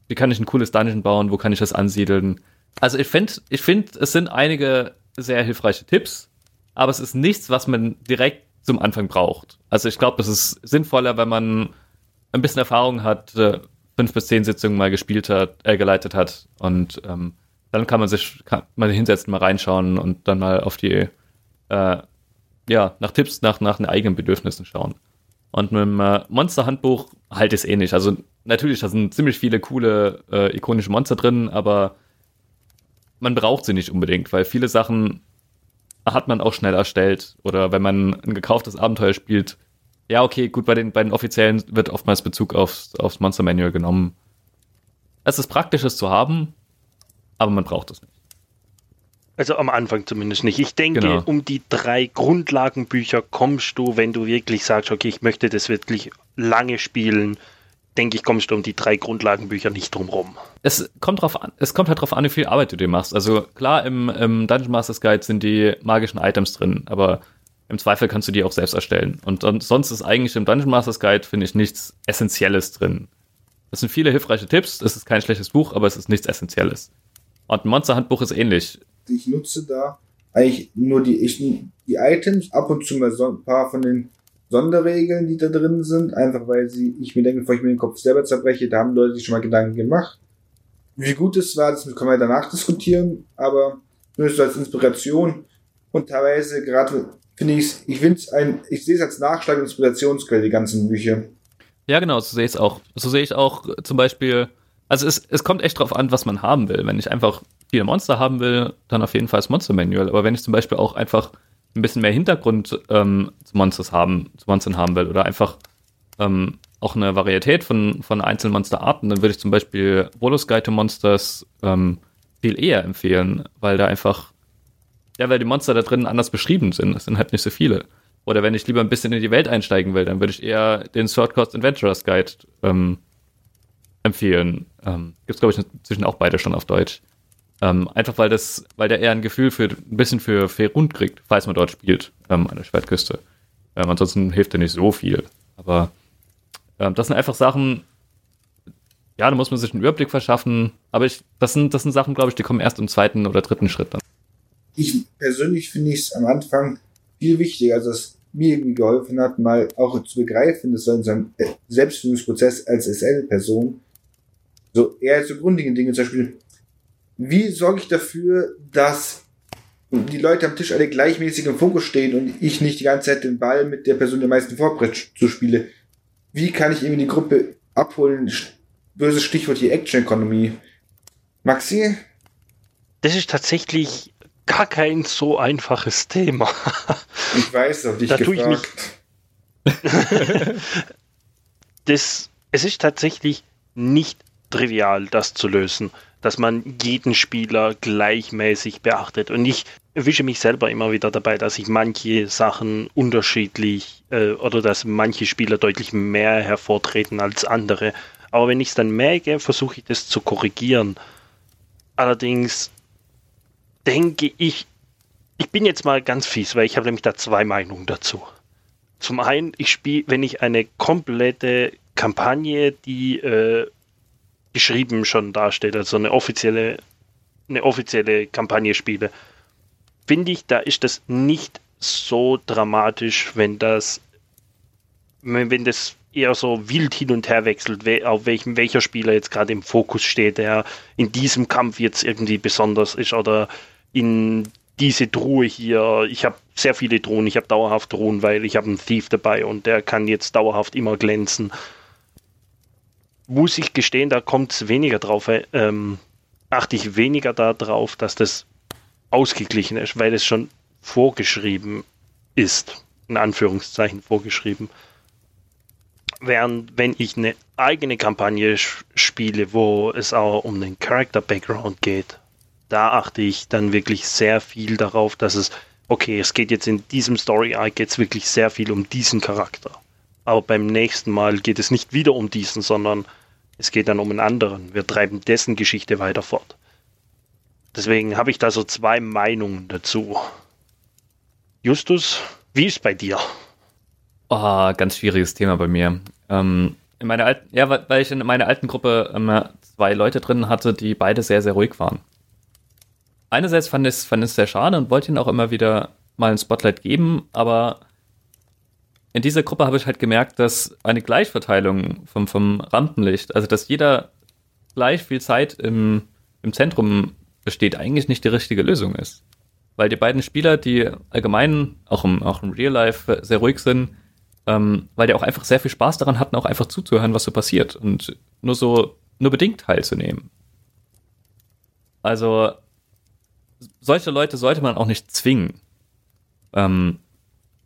wie kann ich ein cooles Dungeon bauen? Wo kann ich das ansiedeln? Also ich finde, ich finde, es sind einige sehr hilfreiche Tipps, aber es ist nichts, was man direkt zum Anfang braucht. Also ich glaube, es ist sinnvoller, wenn man ein bisschen Erfahrung hat, äh, fünf bis zehn Sitzungen mal gespielt hat, äh, geleitet hat und ähm, dann kann man sich kann mal hinsetzen, mal reinschauen und dann mal auf die äh, ja nach Tipps, nach nach den eigenen Bedürfnissen schauen. Und mit dem äh, Monster-Handbuch halt es ähnlich. Also natürlich, da sind ziemlich viele coole äh, ikonische Monster drin, aber man braucht sie nicht unbedingt, weil viele Sachen hat man auch schnell erstellt. Oder wenn man ein gekauftes Abenteuer spielt, ja, okay, gut, bei den, bei den offiziellen wird oftmals Bezug aufs, aufs Monster Manual genommen. Es ist praktisch, es zu haben, aber man braucht es nicht. Also am Anfang zumindest nicht. Ich denke, genau. um die drei Grundlagenbücher kommst du, wenn du wirklich sagst, okay, ich möchte das wirklich lange spielen, denke ich, kommst du um die drei Grundlagenbücher nicht drum rum. Es kommt drauf an, es kommt halt drauf an, wie viel Arbeit du dir machst. Also klar, im, im Dungeon Masters Guide sind die magischen Items drin, aber im Zweifel kannst du die auch selbst erstellen. Und, und sonst ist eigentlich im Dungeon Masters Guide, finde ich, nichts Essentielles drin. Es sind viele hilfreiche Tipps, es ist kein schlechtes Buch, aber es ist nichts Essentielles. Und ein Monster-Handbuch ist ähnlich. Ich nutze da eigentlich nur die, ich, die Items, ab und zu mal so ein paar von den Sonderregeln, die da drin sind, einfach weil sie, ich mir denke, bevor ich mir den Kopf selber zerbreche, da haben Leute sich schon mal Gedanken gemacht. Wie gut es war, das können wir danach diskutieren, aber nur so als Inspiration und teilweise gerade finde ich es, ich finde es ein, ich sehe es als Nachschlag und Inspirationsquelle, die ganzen Bücher. Ja, genau, so sehe ich es auch. So sehe ich auch zum Beispiel, also es, es kommt echt drauf an, was man haben will. Wenn ich einfach viele Monster haben will, dann auf jeden Fall das Monster Manual. Aber wenn ich zum Beispiel auch einfach ein bisschen mehr Hintergrund ähm, zu Monsters haben, zu Monstern haben will oder einfach ähm, auch eine Varietät von, von einzelnen Monsterarten, dann würde ich zum Beispiel Volos Guide to Monsters ähm, viel eher empfehlen, weil da einfach, ja, weil die Monster da drin anders beschrieben sind. Es sind halt nicht so viele. Oder wenn ich lieber ein bisschen in die Welt einsteigen will, dann würde ich eher den Sword Coast Adventurers Guide ähm, empfehlen. Ähm, Gibt es, glaube ich, inzwischen auch beide schon auf Deutsch. Ähm, einfach weil das, weil der eher ein Gefühl für ein bisschen für Faerund kriegt, falls man dort spielt, ähm, an der Schwertküste. Ähm, ansonsten hilft er nicht so viel. Aber ähm, das sind einfach Sachen, ja, da muss man sich einen Überblick verschaffen. Aber ich, das sind, das sind Sachen, glaube ich, die kommen erst im zweiten oder dritten Schritt dann. Ich persönlich finde es am Anfang viel wichtiger, also dass mir irgendwie geholfen hat, mal auch zu begreifen, dass so in seinem Selbstfindungsprozess als SL-Person so eher zu grundlegenden Dinge, zum Beispiel, wie sorge ich dafür, dass die Leute am Tisch alle gleichmäßig im Fokus stehen und ich nicht die ganze Zeit den Ball mit der Person, der meisten Vorbrett zu spiele? Wie kann ich irgendwie die Gruppe abholen? Böses Stichwort hier Action Economy. Maxi? Das ist tatsächlich gar kein so einfaches Thema. Ich weiß, hab dich da gefragt. (laughs) das, es ist tatsächlich nicht trivial, das zu lösen, dass man jeden Spieler gleichmäßig beachtet. Und ich erwische mich selber immer wieder dabei, dass ich manche Sachen unterschiedlich äh, oder dass manche Spieler deutlich mehr hervortreten als andere. Aber wenn ich es dann merke, versuche ich das zu korrigieren. Allerdings denke ich, ich bin jetzt mal ganz fies, weil ich habe nämlich da zwei Meinungen dazu. Zum einen, ich spiele, wenn ich eine komplette Kampagne, die äh, geschrieben schon dasteht, also eine offizielle, eine offizielle Kampagne spiele, finde ich, da ist das nicht so dramatisch, wenn das, wenn das eher so wild hin und her wechselt, auf welchem welcher Spieler jetzt gerade im Fokus steht, der in diesem Kampf jetzt irgendwie besonders ist oder in diese Truhe hier. Ich habe sehr viele Drohnen, ich habe dauerhaft Drohnen, weil ich habe einen Thief dabei und der kann jetzt dauerhaft immer glänzen. Muss ich gestehen, da kommt es weniger drauf, ähm, achte ich weniger darauf, dass das ausgeglichen ist, weil es schon vorgeschrieben ist. In Anführungszeichen vorgeschrieben. Während wenn ich eine eigene Kampagne spiele, wo es auch um den Character Background geht, da achte ich dann wirklich sehr viel darauf, dass es, okay, es geht jetzt in diesem Story Arc jetzt wirklich sehr viel um diesen Charakter. Aber beim nächsten Mal geht es nicht wieder um diesen, sondern es geht dann um einen anderen. Wir treiben dessen Geschichte weiter fort. Deswegen habe ich da so zwei Meinungen dazu. Justus, wie ist bei dir? Oh, ganz schwieriges Thema bei mir. Ähm, in meiner alten, ja, weil ich in meiner alten Gruppe ähm, zwei Leute drin hatte, die beide sehr, sehr ruhig waren einerseits fand ich es fand sehr schade und wollte ihnen auch immer wieder mal ein Spotlight geben, aber in dieser Gruppe habe ich halt gemerkt, dass eine Gleichverteilung vom, vom Rampenlicht, also dass jeder gleich viel Zeit im, im Zentrum besteht, eigentlich nicht die richtige Lösung ist. Weil die beiden Spieler, die allgemein auch im, auch im Real Life sehr ruhig sind, ähm, weil die auch einfach sehr viel Spaß daran hatten, auch einfach zuzuhören, was so passiert und nur so, nur bedingt teilzunehmen. Also solche Leute sollte man auch nicht zwingen. Ähm,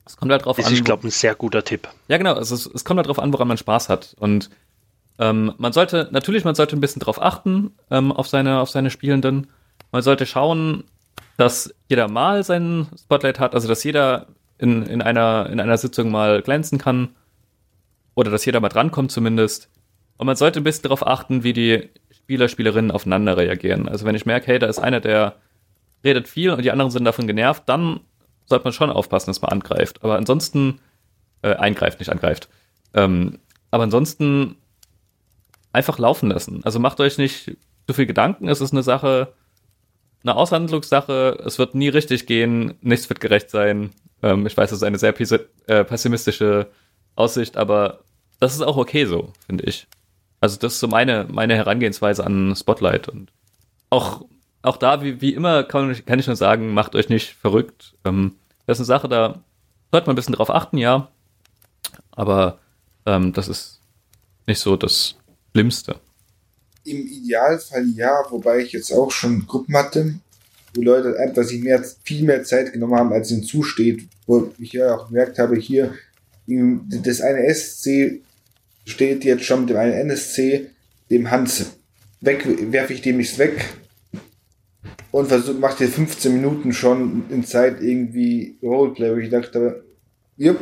es kommt halt drauf das an. Ich glaube, ein sehr guter Tipp. Ja, genau. Es, ist, es kommt halt drauf an, woran man Spaß hat. Und ähm, man sollte, natürlich, man sollte ein bisschen drauf achten, ähm, auf seine, auf seine Spielenden. Man sollte schauen, dass jeder mal seinen Spotlight hat, also dass jeder in, in, einer, in einer Sitzung mal glänzen kann. Oder dass jeder mal drankommt zumindest. Und man sollte ein bisschen darauf achten, wie die Spieler, Spielerinnen aufeinander reagieren. Also wenn ich merke, hey, da ist einer, der redet viel und die anderen sind davon genervt, dann sollte man schon aufpassen, dass man angreift. Aber ansonsten, äh, eingreift, nicht angreift. Ähm, aber ansonsten einfach laufen lassen. Also macht euch nicht zu viel Gedanken. Es ist eine Sache, eine Aushandlungssache. Es wird nie richtig gehen. Nichts wird gerecht sein. Ähm, ich weiß, das ist eine sehr äh, pessimistische Aussicht, aber das ist auch okay so, finde ich. Also das ist so meine, meine Herangehensweise an Spotlight und auch auch da, wie, wie immer, kann, kann ich nur sagen, macht euch nicht verrückt. Ähm, das ist eine Sache, da sollte man ein bisschen drauf achten, ja. Aber ähm, das ist nicht so das Schlimmste. Im Idealfall ja, wobei ich jetzt auch schon Gruppen hatte, wo Leute einfach sich mehr, viel mehr Zeit genommen haben, als ihnen zusteht, wo ich ja auch gemerkt habe, hier das eine SC steht jetzt schon mit dem einen NSC, dem Hans, weg, werfe ich dem nichts weg und versucht, macht hier 15 Minuten schon in Zeit irgendwie Roleplay, wo ich dachte, jupp,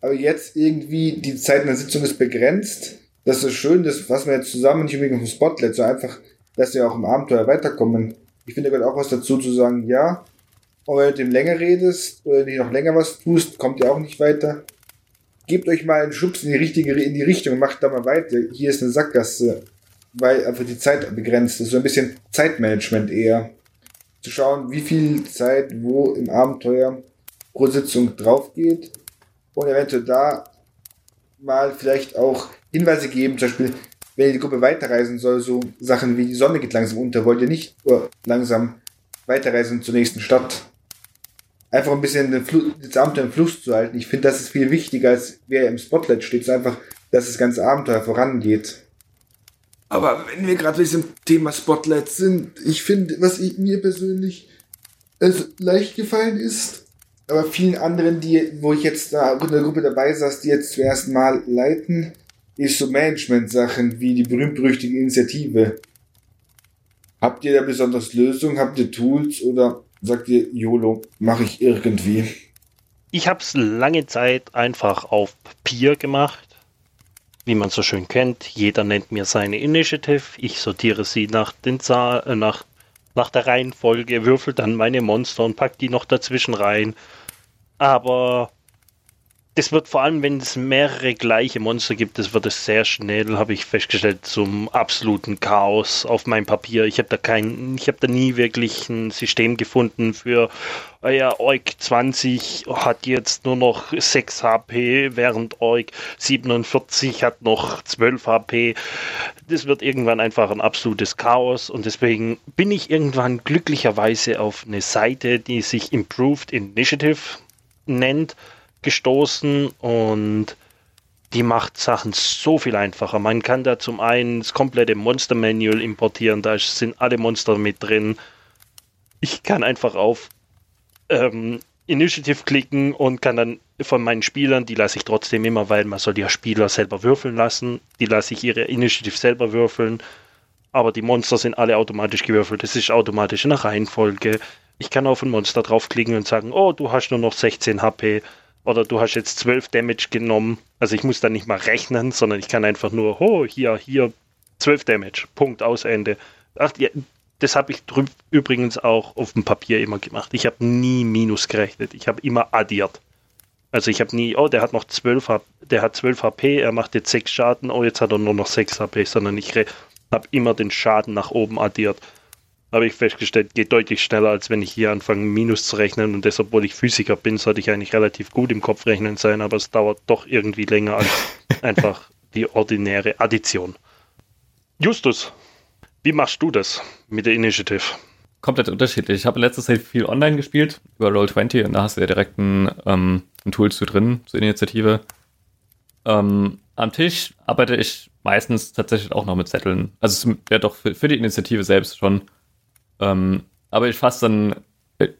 aber jetzt irgendwie die Zeit in der Sitzung ist begrenzt. Das ist schön, das fassen wir jetzt zusammen, nicht unbedingt auf dem Spotlight, so einfach, dass wir auch im Abenteuer weiterkommen. Ich finde, da gehört auch was dazu zu sagen, ja, und wenn du dem länger redest oder nicht noch länger was tust, kommt ihr auch nicht weiter. Gebt euch mal einen Schubs in die richtige, in die Richtung, macht da mal weiter. Hier ist eine Sackgasse, weil einfach die Zeit begrenzt ist. So ein bisschen Zeitmanagement eher. Zu schauen, wie viel Zeit wo im Abenteuer pro Sitzung drauf geht und eventuell da mal vielleicht auch Hinweise geben, zum Beispiel, wenn die Gruppe weiterreisen soll, so Sachen wie die Sonne geht langsam unter, wollt ihr nicht langsam weiterreisen zur nächsten Stadt einfach ein bisschen den das Abenteuer im Fluss zu halten. Ich finde, das ist viel wichtiger, als wer im Spotlight steht. Es einfach, dass das ganze Abenteuer vorangeht. Aber wenn wir gerade bei diesem Thema Spotlight sind, ich finde, was ich, mir persönlich also leicht gefallen ist, aber vielen anderen, die, wo ich jetzt da in der Gruppe dabei saß, die jetzt zum ersten Mal leiten, ist so Management-Sachen wie die berühmt-berüchtigte Initiative. Habt ihr da besonders Lösungen? Habt ihr Tools oder sagt ihr, YOLO, mache ich irgendwie. Ich habe es lange Zeit einfach auf Papier gemacht. Wie man so schön kennt, jeder nennt mir seine Initiative. Ich sortiere sie nach, den äh, nach, nach der Reihenfolge, würfel dann meine Monster und pack die noch dazwischen rein. Aber das wird vor allem, wenn es mehrere gleiche Monster gibt, das wird es sehr schnell, habe ich festgestellt, zum absoluten Chaos auf meinem Papier. Ich habe da kein, ich habe da nie wirklich ein System gefunden für, euer Org 20 hat jetzt nur noch 6 HP, während Org 47 hat noch 12 HP. Das wird irgendwann einfach ein absolutes Chaos und deswegen bin ich irgendwann glücklicherweise auf eine Seite, die sich Improved Initiative nennt gestoßen und die macht Sachen so viel einfacher. Man kann da zum einen das komplette Monster Manual importieren, da sind alle Monster mit drin. Ich kann einfach auf ähm, Initiative klicken und kann dann von meinen Spielern, die lasse ich trotzdem immer, weil man soll die Spieler selber würfeln lassen, die lasse ich ihre Initiative selber würfeln, aber die Monster sind alle automatisch gewürfelt. Das ist automatisch in der Reihenfolge. Ich kann auf ein Monster draufklicken und sagen, oh, du hast nur noch 16 HP oder du hast jetzt 12 Damage genommen. Also ich muss da nicht mal rechnen, sondern ich kann einfach nur, oh, hier, hier, 12 Damage, Punkt, aus, Ende. Ach, ja, das habe ich übrigens auch auf dem Papier immer gemacht. Ich habe nie Minus gerechnet, ich habe immer addiert. Also ich habe nie, oh, der hat noch 12, der hat 12 HP, er macht jetzt 6 Schaden, oh, jetzt hat er nur noch 6 HP, sondern ich habe immer den Schaden nach oben addiert habe ich festgestellt, geht deutlich schneller, als wenn ich hier anfange, Minus zu rechnen. Und deshalb, obwohl ich Physiker bin, sollte ich eigentlich relativ gut im Kopf rechnen sein, aber es dauert doch irgendwie länger als (laughs) einfach die ordinäre Addition. Justus, wie machst du das mit der Initiative? Komplett unterschiedlich. Ich habe letztes Jahr viel online gespielt über Roll20 und da hast du ja direkt ein, ähm, ein Tool zu drin zur Initiative. Ähm, am Tisch arbeite ich meistens tatsächlich auch noch mit Zetteln. Also ja doch für, für die Initiative selbst schon. Ähm, aber ich fasse dann,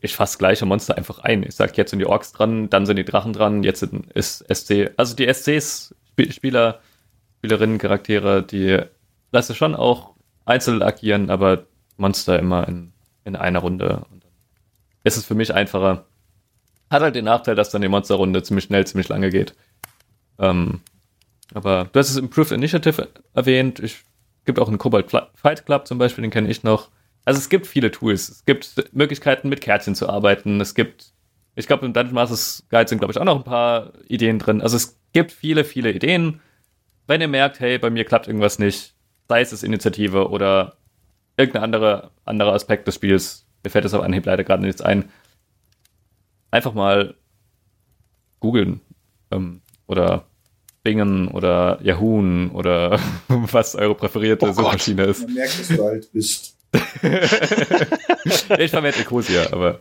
ich fasse gleiche Monster einfach ein. Ich sage, jetzt sind die Orks dran, dann sind die Drachen dran, jetzt ist SC. Also die SCs, Spieler, Spielerinnen, Charaktere, die lasse schon auch einzeln agieren, aber Monster immer in, in einer Runde. Und dann ist es für mich einfacher. Hat halt den Nachteil, dass dann die Monsterrunde ziemlich schnell, ziemlich lange geht. Ähm, aber du hast es Improved Initiative erwähnt. Ich gibt auch einen Cobalt Fight Club zum Beispiel, den kenne ich noch. Also es gibt viele Tools. Es gibt Möglichkeiten, mit Kärtchen zu arbeiten. Es gibt, ich glaube, im Dungeon Masters Guide sind, glaube ich, auch noch ein paar Ideen drin. Also es gibt viele, viele Ideen. Wenn ihr merkt, hey, bei mir klappt irgendwas nicht, sei es das Initiative oder irgendein anderer, anderer Aspekt des Spiels, mir fällt das auf Anhieb leider gerade nichts ein, einfach mal googeln ähm, oder Bingen oder Yahoo oder (laughs) was eure präferierte oh Suchmaschine ist. Man merkt, dass du alt bist. (laughs) ich verwende Ecosia, aber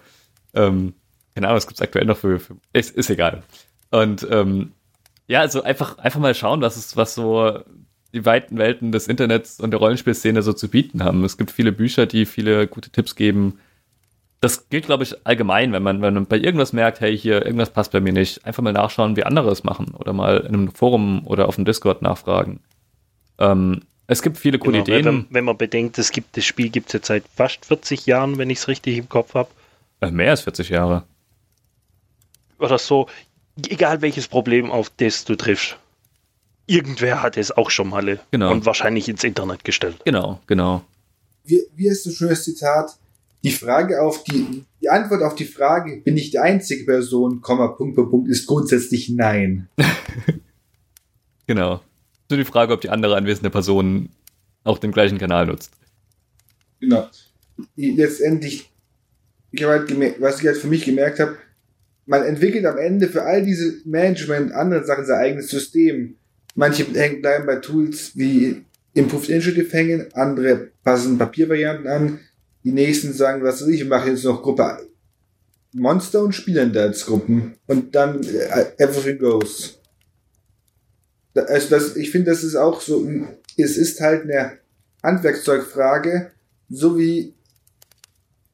ähm, keine Ahnung, was gibt es aktuell noch für, für ist, ist egal. Und ähm, ja, also einfach, einfach mal schauen, was ist, was so die weiten Welten des Internets und der Rollenspielszene so zu bieten haben. Es gibt viele Bücher, die viele gute Tipps geben. das gilt, glaube ich, allgemein, wenn man, wenn man bei irgendwas merkt, hey, hier, irgendwas passt bei mir nicht, einfach mal nachschauen, wie andere es machen oder mal in einem Forum oder auf dem Discord nachfragen. Ähm, es gibt viele coole Genau, Ideen. Wenn, wenn man bedenkt, es gibt das Spiel gibt es jetzt seit fast 40 Jahren, wenn ich es richtig im Kopf habe. Äh, mehr als 40 Jahre. Oder so. Egal welches Problem, auf das du triffst. Irgendwer hat es auch schon mal Genau. und wahrscheinlich ins Internet gestellt. Genau, genau. Wie, wie ist das schönes Zitat? Die Frage auf die, die Antwort auf die Frage, bin ich die einzige Person, Komma, Punkt, Punkt, Punkt, ist grundsätzlich nein. (laughs) Genau. Nur die Frage, ob die andere anwesende Person auch den gleichen Kanal nutzt. Genau. Letztendlich, ich habe halt gemerkt, was ich halt für mich gemerkt habe, man entwickelt am Ende für all diese Management andere Sachen sein eigenes System. Manche hängen bleiben bei Tools wie Improved Initiative hängen, andere passen Papiervarianten an, die nächsten sagen, was weiß ich, wir machen jetzt noch Gruppe Monster und spielen da als Gruppen. Und dann äh, everything goes. Also das, ich finde, das ist auch so, es ist halt eine Handwerkzeugfrage, so wie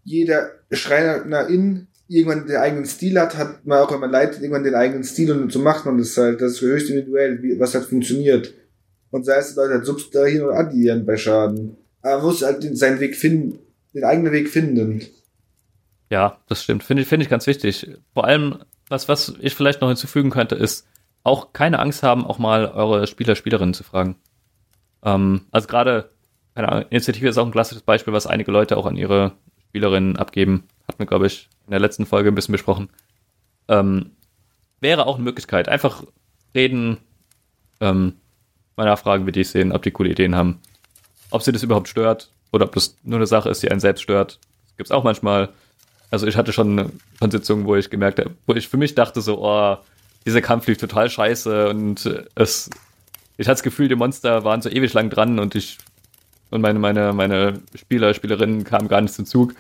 jeder Schreinerin irgendwann den eigenen Stil hat, hat man auch, man leitet, irgendwann den eigenen Stil und so macht man das halt. Das ist höchst individuell, wie, was halt funktioniert. Und sei es Leute halt subtrahieren oder addieren bei Schaden. Aber man muss halt den, seinen Weg finden, den eigenen Weg finden. Ja, das stimmt. Finde ich, finde ich ganz wichtig. Vor allem, was, was ich vielleicht noch hinzufügen könnte, ist auch keine Angst haben, auch mal eure Spieler, Spielerinnen zu fragen. Ähm, also gerade, keine Ahnung, Initiative ist auch ein klassisches Beispiel, was einige Leute auch an ihre Spielerinnen abgeben. Hatten wir, glaube ich, in der letzten Folge ein bisschen besprochen. Ähm, wäre auch eine Möglichkeit. Einfach reden, ähm, mal nachfragen, wie die es sehen, ob die coole Ideen haben. Ob sie das überhaupt stört oder ob das nur eine Sache ist, die einen selbst stört. Das gibt's auch manchmal. Also ich hatte schon, schon Sitzungen, wo ich gemerkt habe, wo ich für mich dachte so, oh, dieser Kampf lief total scheiße und es, ich hatte das Gefühl, die Monster waren so ewig lang dran und ich und meine, meine, meine Spieler, Spielerinnen kamen gar nicht zum Zug.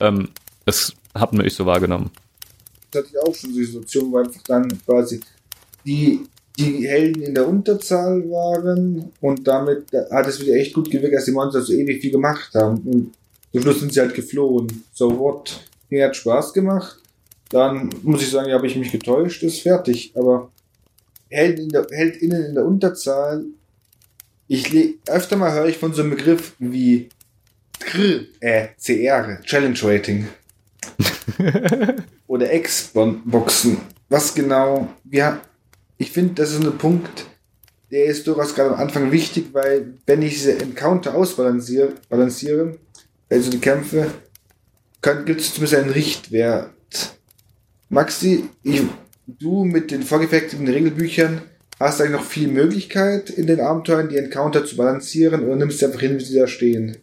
Ähm, das hat nur ich so wahrgenommen. Das hatte ich auch schon so Situationen, wo einfach dann quasi die, die Helden in der Unterzahl waren und damit hat es wieder echt gut gewirkt, dass die Monster so ewig viel gemacht haben. Und zum Schluss sind sie halt geflohen. So what? Mir hat Spaß gemacht. Dann muss ich sagen, ja, habe ich mich getäuscht, ist fertig. Aber Helden in der, Heldinnen in der Unterzahl, ich le öfter mal höre ich von so einem Begriff wie äh, CR, Challenge Rating (laughs) oder X-Boxen. Was genau? Ja, ich finde, das ist ein Punkt, der ist durchaus gerade am Anfang wichtig, weil wenn ich diese Encounter ausbalanciere, balanciere, also die Kämpfe, gibt es zumindest einen Richtwert. Maxi, ich, du mit den vorgefertigten Regelbüchern hast eigentlich noch viel Möglichkeit in den Abenteuern, die Encounter zu balancieren oder nimmst du einfach hin, wie sie da stehen?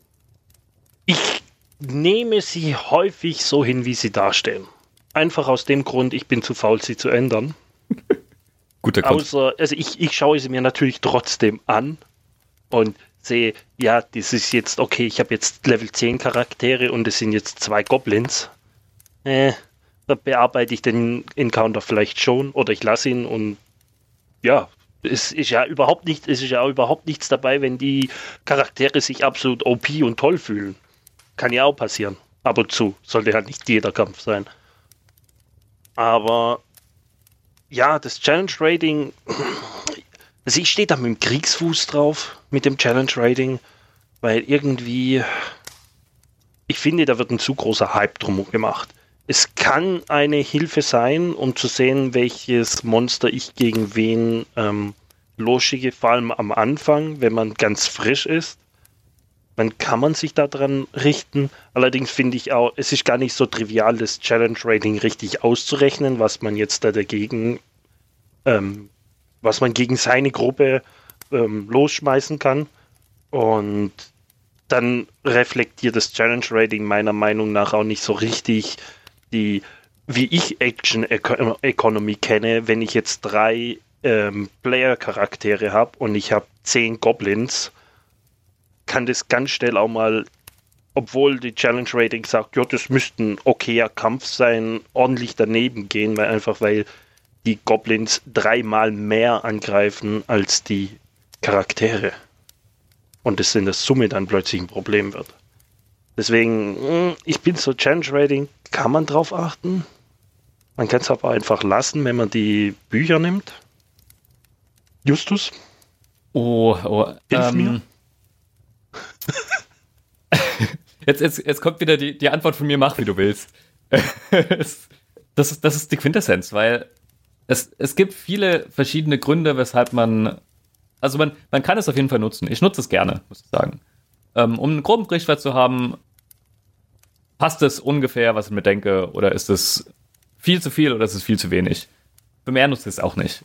Ich nehme sie häufig so hin, wie sie dastehen. Einfach aus dem Grund, ich bin zu faul, sie zu ändern. (laughs) Guter Grund. Außer, also ich, ich schaue sie mir natürlich trotzdem an und sehe, ja, das ist jetzt, okay, ich habe jetzt Level 10 Charaktere und es sind jetzt zwei Goblins. Äh, da bearbeite ich den Encounter vielleicht schon oder ich lasse ihn und ja, es ist ja überhaupt nicht, es ist ja überhaupt nichts dabei, wenn die Charaktere sich absolut OP und toll fühlen. Kann ja auch passieren. Ab und zu. Sollte halt nicht jeder Kampf sein. Aber ja, das Challenge Rating, (clears throat) also ich stehe da mit dem Kriegsfuß drauf, mit dem Challenge Rating, weil irgendwie, ich finde, da wird ein zu großer Hype drum gemacht. Es kann eine Hilfe sein, um zu sehen, welches Monster ich gegen wen ähm, losschicke, vor allem am Anfang, wenn man ganz frisch ist. Dann kann man sich daran richten. Allerdings finde ich auch, es ist gar nicht so trivial, das Challenge Rating richtig auszurechnen, was man jetzt da dagegen, ähm, was man gegen seine Gruppe ähm, losschmeißen kann. Und dann reflektiert das Challenge Rating meiner Meinung nach auch nicht so richtig die, wie ich Action Eco Economy kenne, wenn ich jetzt drei ähm, Player-Charaktere habe und ich habe zehn Goblins, kann das ganz schnell auch mal, obwohl die Challenge Rating sagt, ja, das müsste ein okayer Kampf sein, ordentlich daneben gehen, weil einfach weil die Goblins dreimal mehr angreifen als die Charaktere. Und das in der Summe dann plötzlich ein Problem wird. Deswegen, hm, ich bin so Challenge Rating, kann man drauf achten. Man kann es aber einfach lassen, wenn man die Bücher nimmt. Justus? Oh, oh. Hilf ähm, mir. (laughs) jetzt, jetzt, jetzt kommt wieder die, die Antwort von mir, mach wie du willst. (laughs) das, ist, das ist die Quintessenz, weil es, es gibt viele verschiedene Gründe, weshalb man. Also man, man kann es auf jeden Fall nutzen. Ich nutze es gerne, muss ich sagen. Ähm, um einen groben Richtwert zu haben, passt es ungefähr, was ich mir denke, oder ist es viel zu viel oder ist es viel zu wenig? Für mehr nutze ich es auch nicht.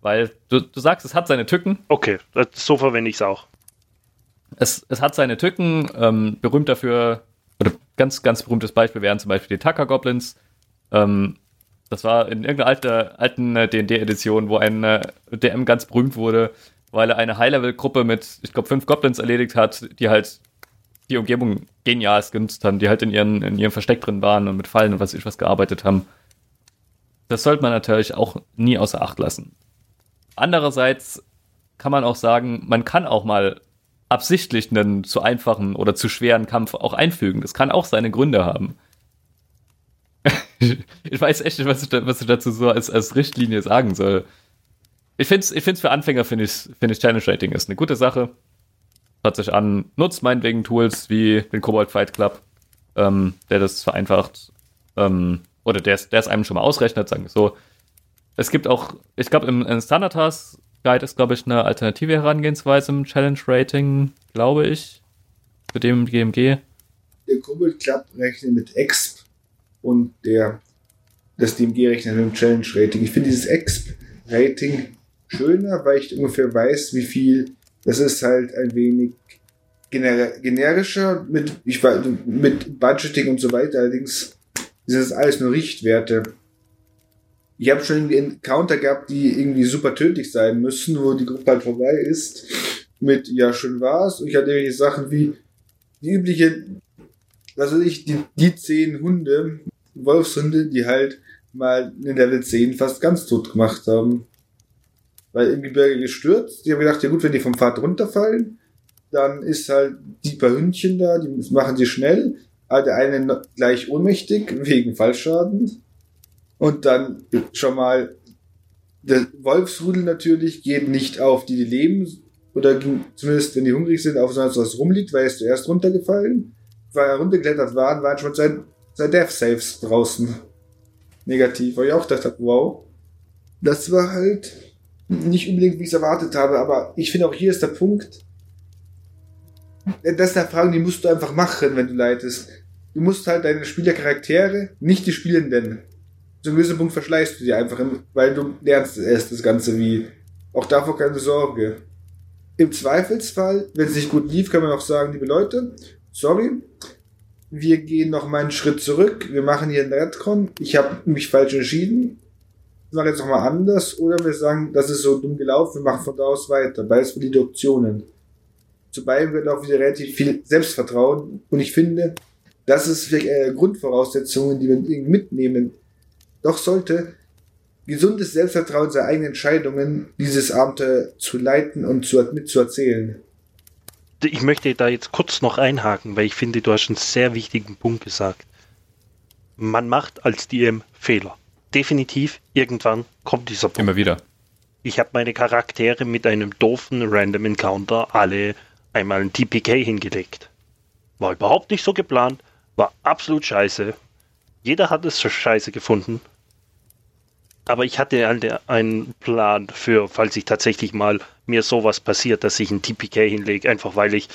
Weil du, du sagst, es hat seine Tücken. Okay, so verwende ich es auch. Es, es hat seine Tücken, ähm, berühmt dafür, oder ganz, ganz berühmtes Beispiel wären zum Beispiel die Tucker Goblins. Ähm, das war in irgendeiner alte, alten D&D-Edition, äh, wo ein äh, DM ganz berühmt wurde, weil er eine High-Level-Gruppe mit, ich glaube, fünf Goblins erledigt hat, die halt die Umgebung genial genutzt haben, die halt in, ihren, in ihrem Versteck drin waren und mit Fallen und was ich was gearbeitet haben. Das sollte man natürlich auch nie außer Acht lassen. Andererseits kann man auch sagen, man kann auch mal absichtlich einen zu einfachen oder zu schweren Kampf auch einfügen. Das kann auch seine Gründe haben. (laughs) ich weiß echt nicht, was ich, da, was ich dazu so als, als Richtlinie sagen soll. Ich finde es ich find's für Anfänger, finde ich, find ich Challenge Rating ist eine gute Sache. Hört sich an, nutzt meinetwegen Tools wie den Cobalt Fight Club, ähm, der das vereinfacht. Ähm, oder der es einem schon mal ausrechnet, sagen wir so. Es gibt auch, ich glaube, im, im Standard Task Guide ist, glaube ich, eine alternative Herangehensweise im Challenge Rating, glaube ich, für dem GMG. Der Cobalt Club rechnet mit Exp und der, das DMG rechnet mit dem Challenge Rating. Ich finde dieses Exp Rating schöner, weil ich ungefähr weiß, wie viel, das ist halt ein wenig gener generischer mit, ich, mit Budgeting und so weiter. Allerdings ist das alles nur Richtwerte. Ich habe schon irgendwie Encounter gehabt, die irgendwie super tödlich sein müssen, wo die Gruppe halt vorbei ist. Mit, ja, schön war's. Und ich hatte irgendwelche Sachen wie die übliche, was weiß ich, die, die zehn Hunde, Wolfshunde, die halt mal in Level 10 fast ganz tot gemacht haben. Weil im Gebirge gestürzt. Die haben gedacht, ja gut, wenn die vom Pfad runterfallen, dann ist halt die paar Hündchen da, die machen sie schnell. Aber der eine gleich ohnmächtig wegen Fallschaden. Und dann schon mal, der Wolfsrudel natürlich geht nicht auf die, die leben, oder zumindest wenn die hungrig sind, auf sonst was rumliegt, weil er ist zuerst runtergefallen. Weil er runtergeklettert war, waren schon sein, sein Death Saves draußen. Negativ, weil ich auch dachte, wow. Das war halt nicht unbedingt, wie ich es erwartet habe, aber ich finde auch hier ist der Punkt, das sind Fragen, die musst du einfach machen, wenn du leitest. Du musst halt deine Spielercharaktere, nicht die Spielenden. Zu einem gewissen Punkt verschleißt du die einfach, weil du lernst erst das Ganze wie. Auch davor keine Sorge. Im Zweifelsfall, wenn es nicht gut lief, kann man auch sagen, liebe Leute, sorry, wir gehen noch mal einen Schritt zurück, wir machen hier einen Redcon, ich habe mich falsch entschieden, wir machen jetzt noch mal anders, oder wir sagen, das ist so dumm gelaufen, wir machen von da aus weiter, beides valide Optionen. Zu beiden wird auch wieder relativ viel Selbstvertrauen und ich finde, das ist vielleicht eine Grundvoraussetzungen, die wir mitnehmen. Doch sollte gesundes Selbstvertrauen seine eigenen Entscheidungen, dieses Abenteuer zu leiten und zu, mitzuerzählen. Ich möchte da jetzt kurz noch einhaken, weil ich finde, du hast einen sehr wichtigen Punkt gesagt. Man macht als DM Fehler. Definitiv, irgendwann kommt dieser Punkt. Immer wieder. Ich habe meine Charaktere mit einem doofen Random Encounter alle einmal ein TPK hingelegt. War überhaupt nicht so geplant, war absolut scheiße. Jeder hat es scheiße gefunden. Aber ich hatte halt einen Plan für, falls ich tatsächlich mal mir sowas passiert, dass ich ein TPK hinlege, einfach weil ich,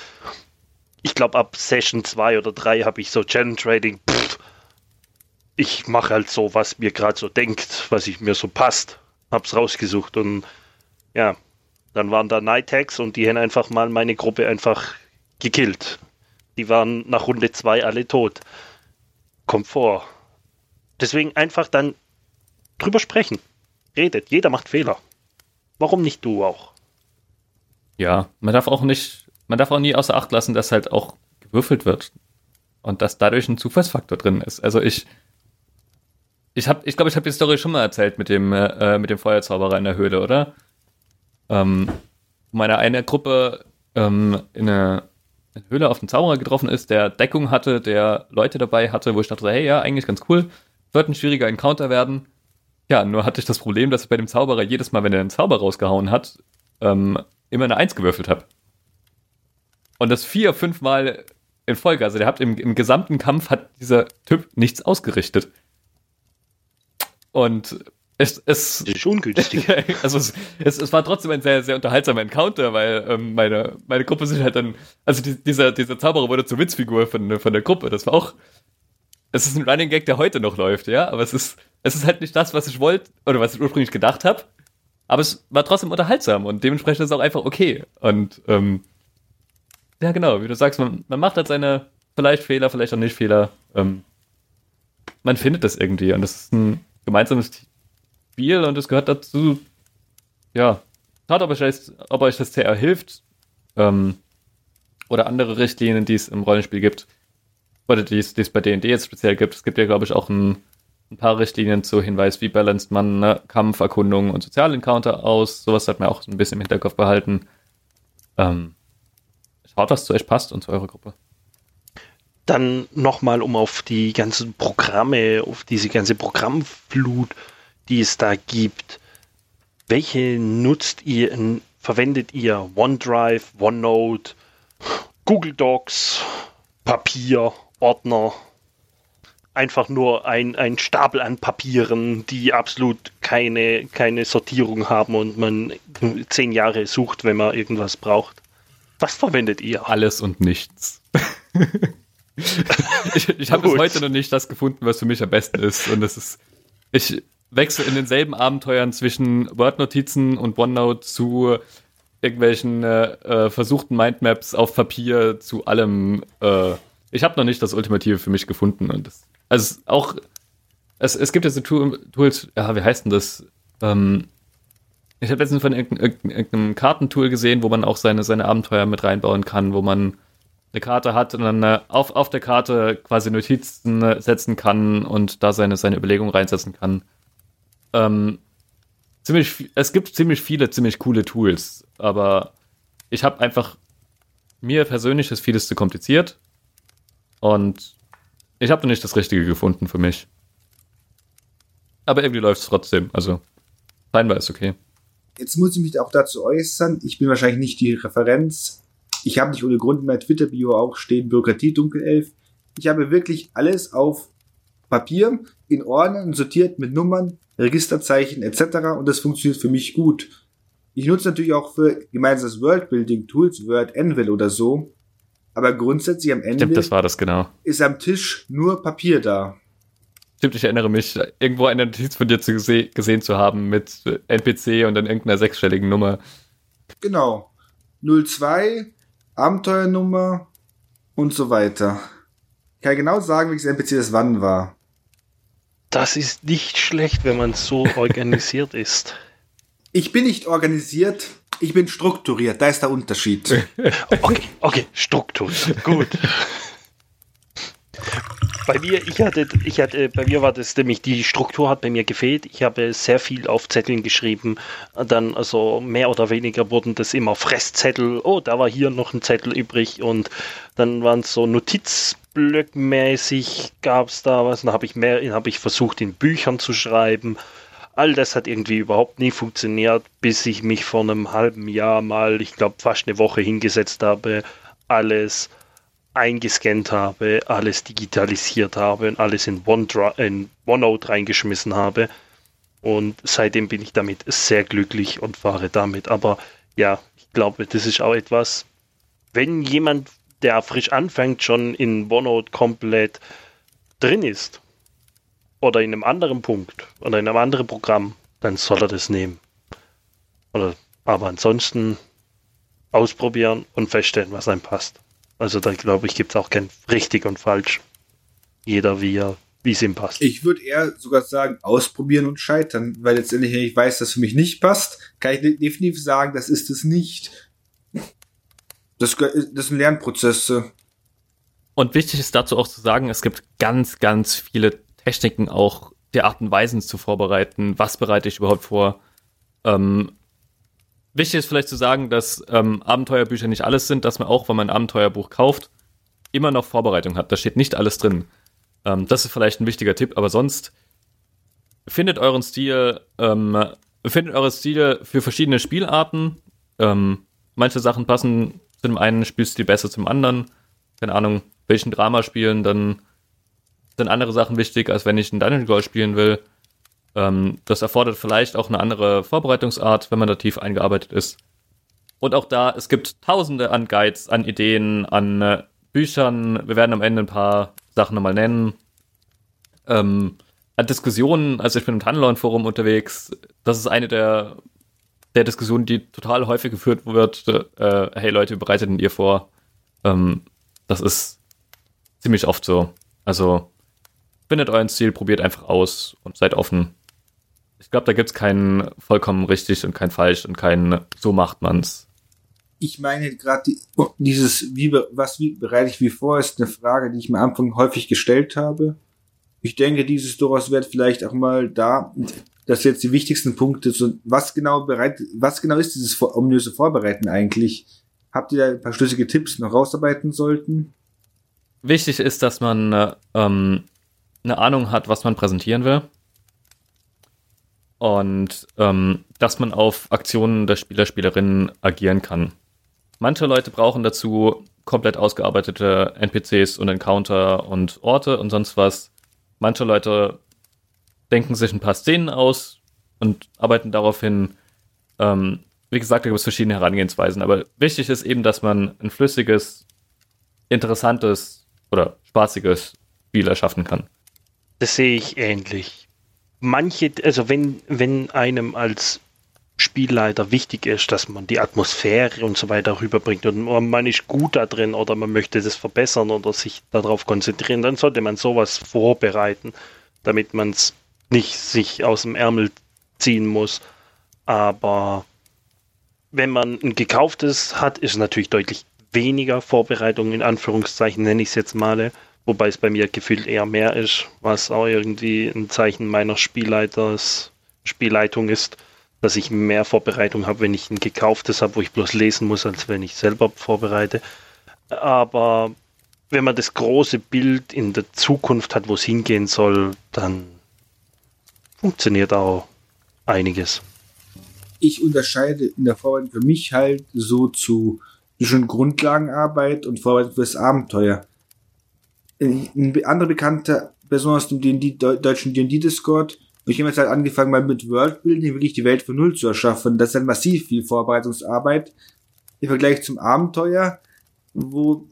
ich glaube ab Session 2 oder 3 habe ich so Challenge Trading, pff, ich mache halt so, was mir gerade so denkt, was ich mir so passt. Hab's rausgesucht und ja, dann waren da Night Hacks und die haben einfach mal meine Gruppe einfach gekillt. Die waren nach Runde 2 alle tot. Kommt vor. Deswegen einfach dann drüber sprechen. Redet. Jeder macht Fehler. Warum nicht du auch? Ja, man darf auch nicht, man darf auch nie außer Acht lassen, dass halt auch gewürfelt wird. Und dass dadurch ein Zufallsfaktor drin ist. Also ich, ich habe, ich glaube, ich habe die Story schon mal erzählt mit dem, äh, mit dem Feuerzauberer in der Höhle, oder? Ähm, meine eine Gruppe ähm, in eine in Höhle auf den Zauberer getroffen ist, der Deckung hatte, der Leute dabei hatte, wo ich dachte, hey, ja, eigentlich ganz cool. Wird ein schwieriger Encounter werden. Ja, nur hatte ich das Problem, dass ich bei dem Zauberer jedes Mal, wenn er einen Zauber rausgehauen hat, ähm, immer eine Eins gewürfelt habe. Und das vier, fünf Mal in Folge. Also der hat im, im gesamten Kampf hat dieser Typ nichts ausgerichtet. Und es, es das ist ungünstig. (laughs) also es, es, es, war trotzdem ein sehr, sehr unterhaltsamer Encounter, weil ähm, meine, meine Gruppe sich halt dann, also die, dieser, dieser Zauberer wurde zur Witzfigur von, von der Gruppe. Das war auch, es ist ein Running Gag, der heute noch läuft, ja, aber es ist, es ist halt nicht das, was ich wollte oder was ich ursprünglich gedacht habe. Aber es war trotzdem unterhaltsam und dementsprechend ist es auch einfach okay. Und ähm, ja, genau, wie du sagst, man, man macht halt seine vielleicht Fehler, vielleicht auch nicht Fehler. Ähm, man findet das irgendwie und das ist ein gemeinsames Spiel und es gehört dazu, ja, schaut, ob euch das, ob euch das CR hilft ähm, oder andere Richtlinien, die es im Rollenspiel gibt oder die es, die es bei D&D jetzt speziell gibt. Es gibt ja, glaube ich, auch ein, ein paar Richtlinien zu Hinweis, wie balanced man ne, Kampf, Erkundung und Sozialencounter aus. Sowas hat man auch ein bisschen im Hinterkopf behalten. Ähm, schaut, was zu euch passt und zu eurer Gruppe. Dann nochmal, um auf die ganzen Programme, auf diese ganze Programmflut, die es da gibt. Welche nutzt ihr, verwendet ihr? OneDrive, OneNote, Google Docs, Papier, Ordner? Einfach nur ein, ein Stapel an Papieren, die absolut keine, keine Sortierung haben und man zehn Jahre sucht, wenn man irgendwas braucht. Was verwendet ihr? Alles und nichts. (laughs) ich ich habe bis heute noch nicht das gefunden, was für mich am besten ist. Und das ist, ich wechsle in denselben Abenteuern zwischen Word-Notizen und OneNote zu irgendwelchen äh, äh, versuchten Mindmaps auf Papier zu allem. Äh, ich habe noch nicht das Ultimative für mich gefunden. Und das, also auch, es, es gibt ja so Tools, ja, wie heißt denn das? Ähm, ich habe letztens von irgendeinem, irgendeinem Kartentool gesehen, wo man auch seine, seine Abenteuer mit reinbauen kann, wo man eine Karte hat und dann äh, auf, auf der Karte quasi Notizen äh, setzen kann und da seine, seine Überlegungen reinsetzen kann. Ähm, ziemlich, es gibt ziemlich viele, ziemlich coole Tools, aber ich habe einfach, mir persönlich ist vieles zu kompliziert und ich habe noch nicht das Richtige gefunden für mich. Aber irgendwie läuft es trotzdem, also scheinbar ist okay. Jetzt muss ich mich auch dazu äußern. Ich bin wahrscheinlich nicht die Referenz. Ich habe nicht ohne Grund in meiner Twitter-Bio auch stehen Bürokratie Dunkelelf. Ich habe wirklich alles auf Papier in Ordnern sortiert mit Nummern, Registerzeichen etc. Und das funktioniert für mich gut. Ich nutze natürlich auch für gemeinsames Worldbuilding Tools, Word, Anvil oder so. Aber grundsätzlich am Ende Stimmt, das war das genau. ist am Tisch nur Papier da. Stimmt, ich erinnere mich, irgendwo eine Notiz von dir zu gese gesehen zu haben mit NPC und dann irgendeiner sechsstelligen Nummer. Genau. 02, Abenteuernummer und so weiter. Ich kann genau sagen, welches NPC das wann war. Das ist nicht schlecht, wenn man so (laughs) organisiert ist. Ich bin nicht organisiert, ich bin strukturiert. Da ist der Unterschied. (laughs) okay, okay, strukturiert. Gut. Bei mir, ich hatte, ich hatte, bei mir war das nämlich, die Struktur hat bei mir gefehlt. Ich habe sehr viel auf Zetteln geschrieben. Dann, also mehr oder weniger wurden das immer Fresszettel. Oh, da war hier noch ein Zettel übrig. Und dann waren es so Notizblöckmäßig gab es da was. Dann habe ich mehr, habe ich versucht, in Büchern zu schreiben. All das hat irgendwie überhaupt nie funktioniert, bis ich mich vor einem halben Jahr mal, ich glaube, fast eine Woche hingesetzt habe, alles eingescannt habe, alles digitalisiert habe und alles in, OneDrive, in OneNote reingeschmissen habe. Und seitdem bin ich damit sehr glücklich und fahre damit. Aber ja, ich glaube, das ist auch etwas, wenn jemand, der frisch anfängt, schon in OneNote komplett drin ist oder in einem anderen Punkt oder in einem anderen Programm, dann soll er das nehmen. Oder, aber ansonsten ausprobieren und feststellen, was einem passt. Also da glaube ich, gibt es auch kein richtig und falsch. Jeder wie er, wie es ihm passt. Ich würde eher sogar sagen, ausprobieren und scheitern, weil letztendlich, wenn ich weiß, dass für mich nicht passt, kann ich definitiv sagen, das ist es nicht. Das, das sind Lernprozesse. Und wichtig ist dazu auch zu sagen, es gibt ganz, ganz viele Techniken auch der Art und Weisen zu vorbereiten. Was bereite ich überhaupt vor? Ähm, wichtig ist vielleicht zu sagen, dass ähm, Abenteuerbücher nicht alles sind, dass man auch, wenn man ein Abenteuerbuch kauft, immer noch Vorbereitung hat. Da steht nicht alles drin. Ähm, das ist vielleicht ein wichtiger Tipp, aber sonst findet euren Stil, ähm, findet eure Stile für verschiedene Spielarten. Ähm, manche Sachen passen zu dem einen Spielstil besser zum anderen. Keine Ahnung, welchen Drama spielen, dann sind andere Sachen wichtig, als wenn ich ein Dungeon Crawl spielen will. Ähm, das erfordert vielleicht auch eine andere Vorbereitungsart, wenn man da tief eingearbeitet ist. Und auch da, es gibt tausende an Guides, an Ideen, an äh, Büchern. Wir werden am Ende ein paar Sachen nochmal nennen. Ähm, an Diskussionen, also ich bin im Tunnelon-Forum unterwegs. Das ist eine der, der Diskussionen, die total häufig geführt wird. Äh, hey Leute, wie bereitet ihr vor? Ähm, das ist ziemlich oft so. Also findet euren Stil, probiert einfach aus und seid offen. Ich glaube, da gibt es keinen vollkommen richtig und kein falsch und kein so macht man's. Ich meine gerade die, oh, dieses wie was wie bereite ich wie vor ist eine Frage, die ich am Anfang häufig gestellt habe. Ich denke, dieses durchaus wird vielleicht auch mal da, dass jetzt die wichtigsten Punkte so was genau bereit was genau ist dieses ominöse Vorbereiten eigentlich? Habt ihr da ein paar schlüssige Tipps noch rausarbeiten sollten? Wichtig ist, dass man ähm, eine Ahnung hat, was man präsentieren will. Und ähm, dass man auf Aktionen der Spieler, Spielerinnen agieren kann. Manche Leute brauchen dazu komplett ausgearbeitete NPCs und Encounter und Orte und sonst was. Manche Leute denken sich ein paar Szenen aus und arbeiten darauf hin. Ähm, wie gesagt, da gibt es verschiedene Herangehensweisen, aber wichtig ist eben, dass man ein flüssiges, interessantes oder spaßiges Spiel erschaffen kann. Das sehe ich ähnlich. Manche, also wenn, wenn einem als Spielleiter wichtig ist, dass man die Atmosphäre und so weiter rüberbringt und man ist gut da drin oder man möchte das verbessern oder sich darauf konzentrieren, dann sollte man sowas vorbereiten, damit man es nicht sich aus dem Ärmel ziehen muss. Aber wenn man ein gekauftes hat, ist natürlich deutlich weniger Vorbereitung, in Anführungszeichen nenne ich es jetzt mal, wobei es bei mir gefühlt eher mehr ist, was auch irgendwie ein Zeichen meiner Spielleiters, Spielleitung ist, dass ich mehr Vorbereitung habe, wenn ich ein gekauftes habe, wo ich bloß lesen muss, als wenn ich selber vorbereite. Aber wenn man das große Bild in der Zukunft hat, wo es hingehen soll, dann funktioniert auch einiges. Ich unterscheide in der Vorbereitung für mich halt so zu zwischen Grundlagenarbeit und Vorbereitung fürs Abenteuer. Ein anderer bekannter Person aus dem D&D, deutschen D&D-Discord ich habe jetzt halt angefangen, mal mit Worldbuilding wirklich die Welt von Null zu erschaffen. Das ist dann massiv viel Vorbereitungsarbeit im Vergleich zum Abenteuer, wo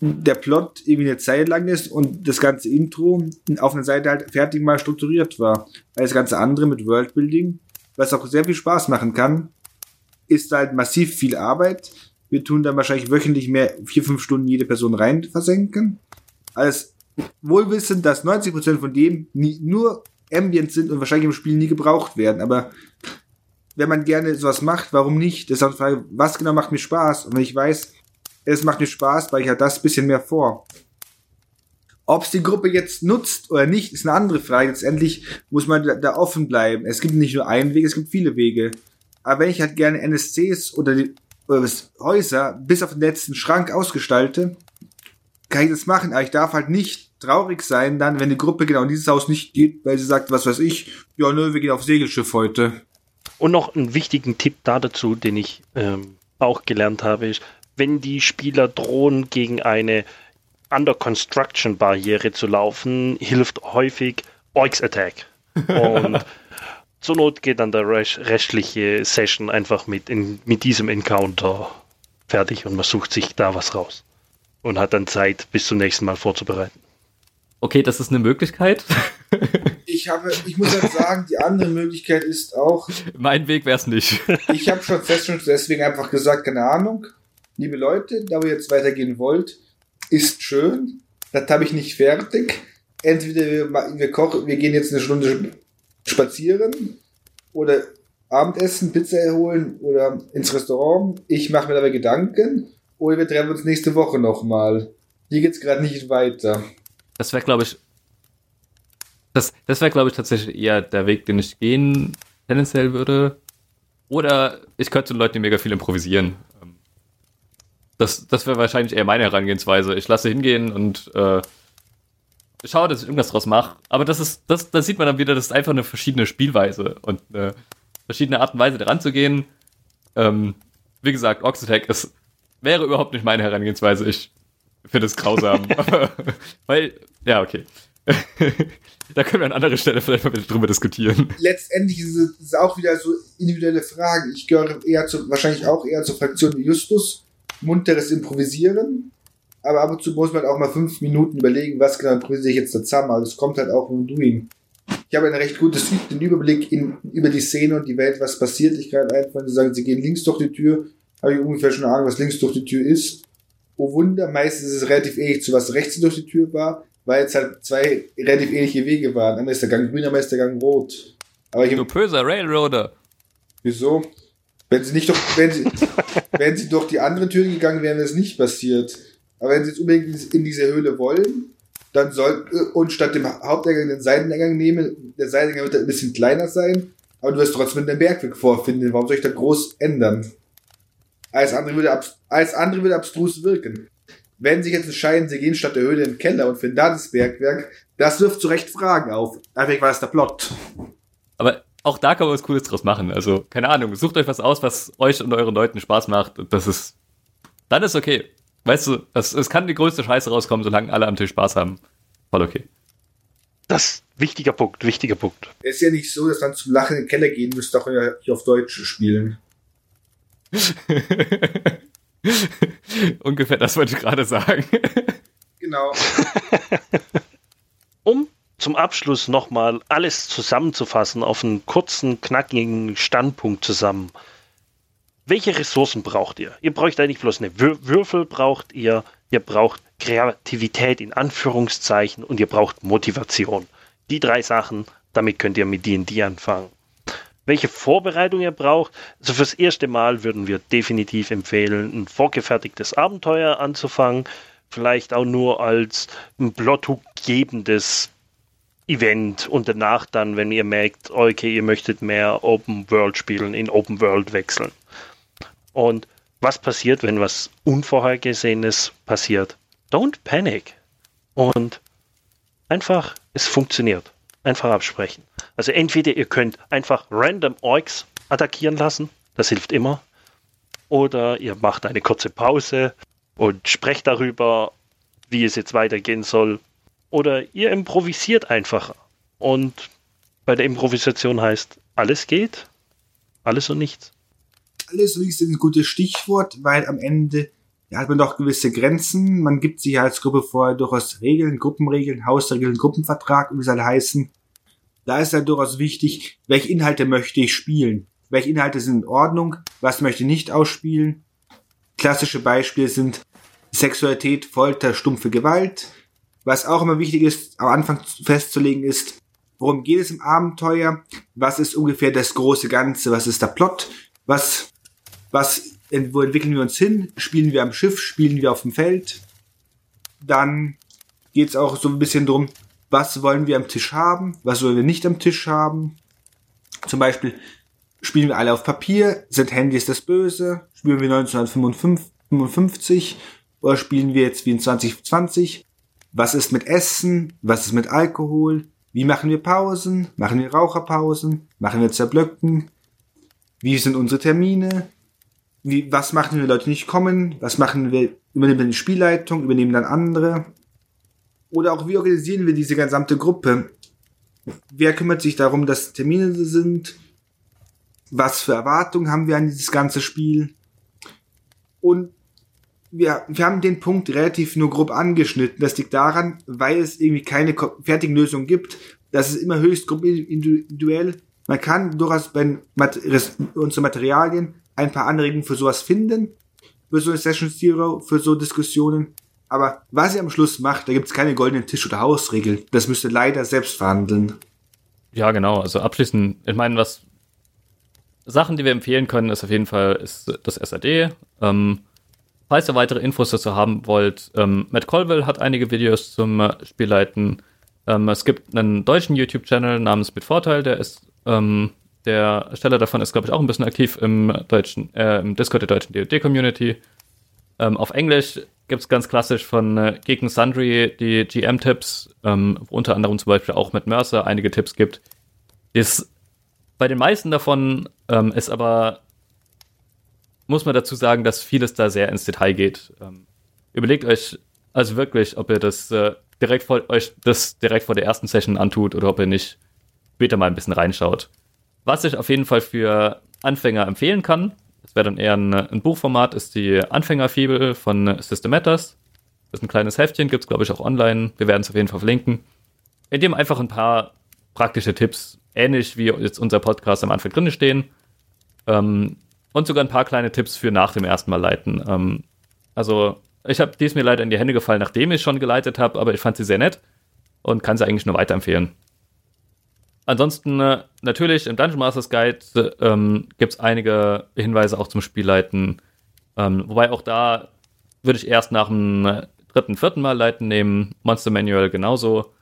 der Plot irgendwie eine Zeit lang ist und das ganze Intro auf einer Seite halt fertig mal strukturiert war. Weil das ganze andere mit Worldbuilding, was auch sehr viel Spaß machen kann, ist halt massiv viel Arbeit. Wir tun dann wahrscheinlich wöchentlich mehr, vier, fünf Stunden jede Person rein versenken. Als wohlwissend, dass 90% von dem nie, nur Ambient sind und wahrscheinlich im Spiel nie gebraucht werden. Aber wenn man gerne sowas macht, warum nicht? Das ist auch die Frage, was genau macht mir Spaß? Und wenn ich weiß, es macht mir Spaß, weil ich halt das bisschen mehr vor. Ob es die Gruppe jetzt nutzt oder nicht, ist eine andere Frage. Letztendlich muss man da, da, offen bleiben. Es gibt nicht nur einen Weg, es gibt viele Wege. Aber wenn ich halt gerne NSCs oder, die, oder Häuser bis auf den letzten Schrank ausgestalte, kann ich das machen. Aber ich darf halt nicht traurig sein dann, wenn die Gruppe genau in dieses Haus nicht geht, weil sie sagt, was weiß ich, ja, nö, wir gehen auf Segelschiff heute. Und noch einen wichtigen Tipp da dazu, den ich ähm, auch gelernt habe, ist, wenn die Spieler drohen, gegen eine Under Construction Barriere zu laufen, hilft häufig Orks Attack. Und (laughs) zur Not geht dann der restliche Session einfach mit, in, mit diesem Encounter fertig und man sucht sich da was raus. Und hat dann Zeit, bis zum nächsten Mal vorzubereiten. Okay, das ist eine Möglichkeit. (laughs) ich habe, ich muss halt sagen, die andere Möglichkeit ist auch. Mein Weg wäre es nicht. ich habe schon fest schon deswegen einfach gesagt, keine Ahnung. Liebe Leute, da ihr jetzt weitergehen wollt, ist schön. Das habe ich nicht fertig. Entweder wir, wir kochen, wir gehen jetzt eine Stunde spazieren oder Abendessen, Pizza erholen oder ins Restaurant. Ich mache mir dabei Gedanken. Oder wir treffen uns nächste Woche nochmal. Hier geht's gerade nicht weiter. Das wäre, glaube ich, das, das wäre, glaube ich, tatsächlich eher der Weg, den ich gehen tendenziell würde. Oder ich könnte den Leuten mega viel improvisieren. Das, das wäre wahrscheinlich eher meine Herangehensweise. Ich lasse hingehen und äh, schaue, dass ich irgendwas draus mache. Aber das ist, das, da sieht man dann wieder, das ist einfach eine verschiedene Spielweise und eine verschiedene Art und Weise daran zu gehen. Ähm, wie gesagt, Oxitec ist, wäre überhaupt nicht meine Herangehensweise. Ich finde es grausam. (laughs) (laughs) Weil, ja, okay. (laughs) da können wir an anderer Stelle vielleicht mal drüber diskutieren. Letztendlich ist es auch wieder so individuelle Fragen. Ich gehöre eher zu, wahrscheinlich auch eher zur Fraktion Justus. Munteres Improvisieren. Aber ab und zu muss man auch mal fünf Minuten überlegen, was genau improvisiere ich jetzt da zusammen. Aber es kommt halt auch im Doing. Ich habe einen recht gutes den Überblick in, über die Szene und die Welt, was passiert. Ich kann einfach sagen, sie gehen links durch die Tür, habe ich ungefähr schon eine Ahnung, was links durch die Tür ist. Oh Wunder, meistens ist es relativ ähnlich zu was rechts durch die Tür war weil es halt zwei relativ ähnliche Wege waren. Einmal ist der Gang grün, einmal ist der Gang rot. Aber ich, du böser Railroader. Wieso? Wenn sie nicht doch, wenn sie, (laughs) wenn sie durch die andere Tür gegangen wären, wäre es nicht passiert. Aber wenn sie jetzt unbedingt in diese Höhle wollen, dann soll, und statt dem Haupteingang den Seiteneingang nehmen, der Seiteneingang wird halt ein bisschen kleiner sein, aber du wirst trotzdem den Bergweg vorfinden. Warum soll ich da groß ändern? Alles andere würde, alles andere würde abstrus wirken wenn sich jetzt entscheiden, sie gehen statt der Höhle in den Keller und finden da das Bergwerk, das wirft zu Recht Fragen auf. Einfach war es der Plot. Aber auch da kann man was Cooles draus machen. Also, keine Ahnung, sucht euch was aus, was euch und euren Leuten Spaß macht. Und das ist, dann ist okay. Weißt du, es, es kann die größte Scheiße rauskommen, solange alle am Tisch Spaß haben. Voll okay. Das wichtiger Punkt, wichtiger Punkt. Es ist ja nicht so, dass man zum Lachen in den Keller gehen müsste, auch hier auf Deutsch spielen. (laughs) Ungefähr das wollte ich gerade sagen. genau. (laughs) um zum Abschluss nochmal alles zusammenzufassen auf einen kurzen, knackigen Standpunkt zusammen. Welche Ressourcen braucht ihr? Ihr braucht eigentlich bloß eine Würfel, braucht ihr, ihr braucht Kreativität in Anführungszeichen und ihr braucht Motivation. Die drei Sachen, damit könnt ihr mit D&D anfangen welche Vorbereitung ihr braucht. Also fürs erste Mal würden wir definitiv empfehlen, ein vorgefertigtes Abenteuer anzufangen. Vielleicht auch nur als ein Plothook gebendes Event und danach dann, wenn ihr merkt, okay, ihr möchtet mehr Open World spielen, in Open World wechseln. Und was passiert, wenn was Unvorhergesehenes passiert? Don't panic. Und einfach, es funktioniert. Einfach absprechen. Also entweder ihr könnt einfach random Orks attackieren lassen, das hilft immer. Oder ihr macht eine kurze Pause und sprecht darüber, wie es jetzt weitergehen soll. Oder ihr improvisiert einfach. Und bei der Improvisation heißt, alles geht, alles und nichts. Alles und nichts ist ein gutes Stichwort, weil am Ende ja, hat man doch gewisse Grenzen. Man gibt sich als Gruppe vorher durchaus Regeln, Gruppenregeln, Hausregeln, Gruppenvertrag, wie es alle heißen. Da ist halt durchaus wichtig, welche Inhalte möchte ich spielen. Welche Inhalte sind in Ordnung, was möchte ich nicht ausspielen. Klassische Beispiele sind Sexualität, Folter, stumpfe Gewalt. Was auch immer wichtig ist, am Anfang festzulegen ist, worum geht es im Abenteuer? Was ist ungefähr das große Ganze? Was ist der Plot? Was, was wo entwickeln wir uns hin? Spielen wir am Schiff? Spielen wir auf dem Feld? Dann geht es auch so ein bisschen drum, was wollen wir am Tisch haben? Was wollen wir nicht am Tisch haben? Zum Beispiel, spielen wir alle auf Papier? Sind Handys das Böse? Spielen wir 1955? Oder spielen wir jetzt wie in 2020? Was ist mit Essen? Was ist mit Alkohol? Wie machen wir Pausen? Machen wir Raucherpausen? Machen wir Zerblöcken? Wie sind unsere Termine? wie, was machen wir, Leute nicht kommen? Was machen wir? Übernehmen wir die Spielleitung? Übernehmen dann andere? Oder auch, wie organisieren wir diese gesamte Gruppe? Wer kümmert sich darum, dass Termine sind? Was für Erwartungen haben wir an dieses ganze Spiel? Und wir, wir haben den Punkt relativ nur grob angeschnitten. Das liegt daran, weil es irgendwie keine fertigen Lösungen gibt. Das ist immer höchst individuell. Man kann durchaus bei unseren Materialien ein paar Anregungen für sowas finden, für so eine Session Zero, für so Diskussionen. Aber was ihr am Schluss macht, da gibt's keine goldenen Tisch- oder Hausregeln. Das müsst ihr leider selbst verhandeln. Ja, genau. Also abschließend, ich meine, was Sachen, die wir empfehlen können, ist auf jeden Fall ist das SAD. Ähm, falls ihr weitere Infos dazu haben wollt, ähm, Matt Colville hat einige Videos zum äh, Spielleiten. Ähm, es gibt einen deutschen YouTube-Channel namens Mit Vorteil, der ist ähm, der Ersteller davon ist, glaube ich, auch ein bisschen aktiv im deutschen, äh, im Discord der deutschen DoD-Community. Ähm, auf Englisch gibt es ganz klassisch von äh, Gegen Sundry die GM-Tipps, ähm, wo unter anderem zum Beispiel auch mit Mercer einige Tipps gibt. Ist, bei den meisten davon ähm, ist aber, muss man dazu sagen, dass vieles da sehr ins Detail geht. Ähm, überlegt euch also wirklich, ob ihr das äh, direkt vor euch das direkt vor der ersten Session antut oder ob ihr nicht später mal ein bisschen reinschaut. Was ich auf jeden Fall für Anfänger empfehlen kann, das wäre dann eher ein, ein, Buchformat, ist die Anfängerfibel von System Matters. Das ist ein kleines Heftchen, gibt es glaube ich auch online. Wir werden es auf jeden Fall verlinken. In dem einfach ein paar praktische Tipps, ähnlich wie jetzt unser Podcast am Anfang drin stehen. Ähm, und sogar ein paar kleine Tipps für nach dem ersten Mal leiten. Ähm, also ich habe dies mir leider in die Hände gefallen, nachdem ich schon geleitet habe, aber ich fand sie sehr nett und kann sie eigentlich nur weiterempfehlen. Ansonsten äh, natürlich im Dungeon Masters Guide äh, ähm, gibt es einige Hinweise auch zum Spielleiten. Ähm, wobei auch da würde ich erst nach dem äh, dritten, vierten Mal leiten nehmen. Monster Manual genauso.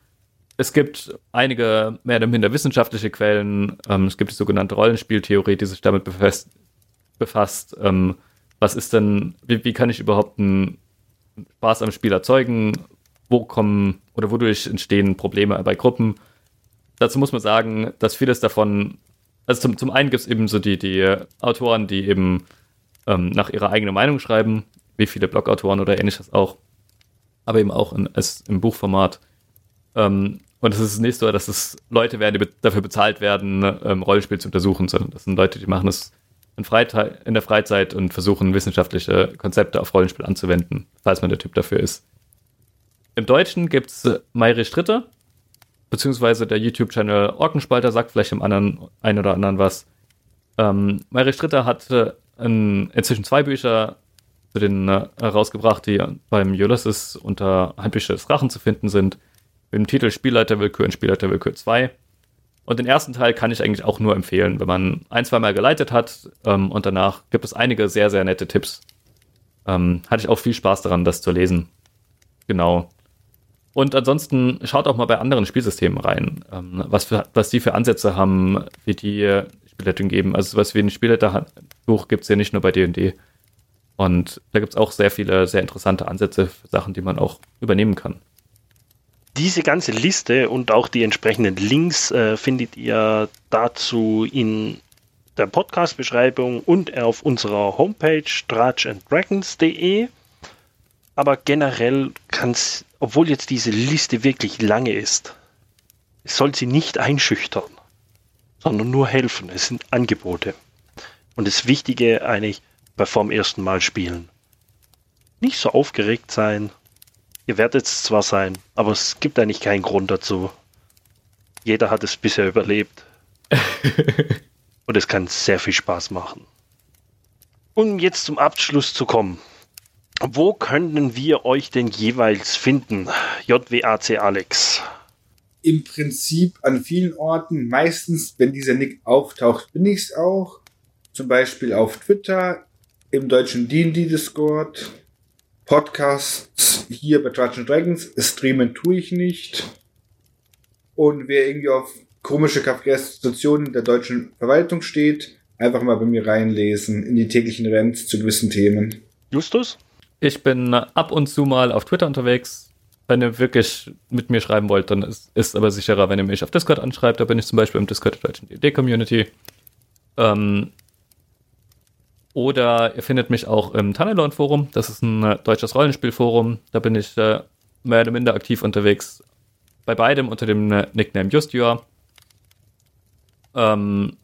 Es gibt einige mehr oder minder wissenschaftliche Quellen. Ähm, es gibt die sogenannte Rollenspieltheorie, die sich damit befasst. Befasst. Ähm, was ist denn, wie, wie kann ich überhaupt einen Spaß am Spiel erzeugen? Wo kommen oder wodurch entstehen Probleme bei Gruppen? dazu muss man sagen, dass vieles davon, also zum, zum einen gibt es eben so die, die Autoren, die eben ähm, nach ihrer eigenen Meinung schreiben, wie viele Blogautoren oder ähnliches auch, aber eben auch in, im Buchformat. Ähm, und es ist nicht so, dass es Leute werden, die dafür bezahlt werden, ähm, Rollenspiel zu untersuchen, sondern das sind Leute, die machen es in, in der Freizeit und versuchen, wissenschaftliche Konzepte auf Rollenspiel anzuwenden, falls man der Typ dafür ist. Im Deutschen gibt es Mayri Stritter, beziehungsweise der YouTube-Channel Orkenspalter sagt vielleicht dem anderen, einen oder anderen was. Ähm, Mayri Stritter hat äh, inzwischen zwei Bücher zu den äh, rausgebracht, die beim Ulysses unter Handbücher des Rachen zu finden sind. Mit dem Titel Spielleiterwillkür und Spielleiterwillkür 2. Und den ersten Teil kann ich eigentlich auch nur empfehlen, wenn man ein, zwei Mal geleitet hat ähm, und danach gibt es einige sehr, sehr nette Tipps. Ähm, hatte ich auch viel Spaß daran, das zu lesen. Genau. Und ansonsten schaut auch mal bei anderen Spielsystemen rein, ähm, was, für, was die für Ansätze haben, wie die Spielleitung geben. Also was wie ein Spielleiterbuch gibt es ja nicht nur bei D&D. Und da gibt es auch sehr viele, sehr interessante Ansätze für Sachen, die man auch übernehmen kann. Diese ganze Liste und auch die entsprechenden Links äh, findet ihr dazu in der Podcast-Beschreibung und auf unserer Homepage drachanddragons.de. Aber generell kann es obwohl jetzt diese Liste wirklich lange ist, soll sie nicht einschüchtern, sondern nur helfen. Es sind Angebote. Und das Wichtige eigentlich bei vorm ersten Mal spielen. Nicht so aufgeregt sein. Ihr werdet es zwar sein, aber es gibt eigentlich keinen Grund dazu. Jeder hat es bisher überlebt. (laughs) Und es kann sehr viel Spaß machen. Um jetzt zum Abschluss zu kommen. Wo können wir euch denn jeweils finden, JWAC Alex? Im Prinzip an vielen Orten. Meistens, wenn dieser Nick auftaucht, bin ich es auch. Zum Beispiel auf Twitter, im deutschen D&D Discord, Podcasts hier bei Dungeons Dragons. Streamen tue ich nicht. Und wer irgendwie auf komische Situationen der deutschen Verwaltung steht, einfach mal bei mir reinlesen in die täglichen Rents zu gewissen Themen. Justus? Ich bin ab und zu mal auf Twitter unterwegs. Wenn ihr wirklich mit mir schreiben wollt, dann ist es aber sicherer, wenn ihr mich auf Discord anschreibt. Da bin ich zum Beispiel im Discord der deutschen DD-Community. Ähm, oder ihr findet mich auch im Tunnelon-Forum. Das ist ein äh, deutsches Rollenspielforum. Da bin ich äh, mehr oder minder aktiv unterwegs. Bei beidem unter dem äh, Nickname Justior. Ähm,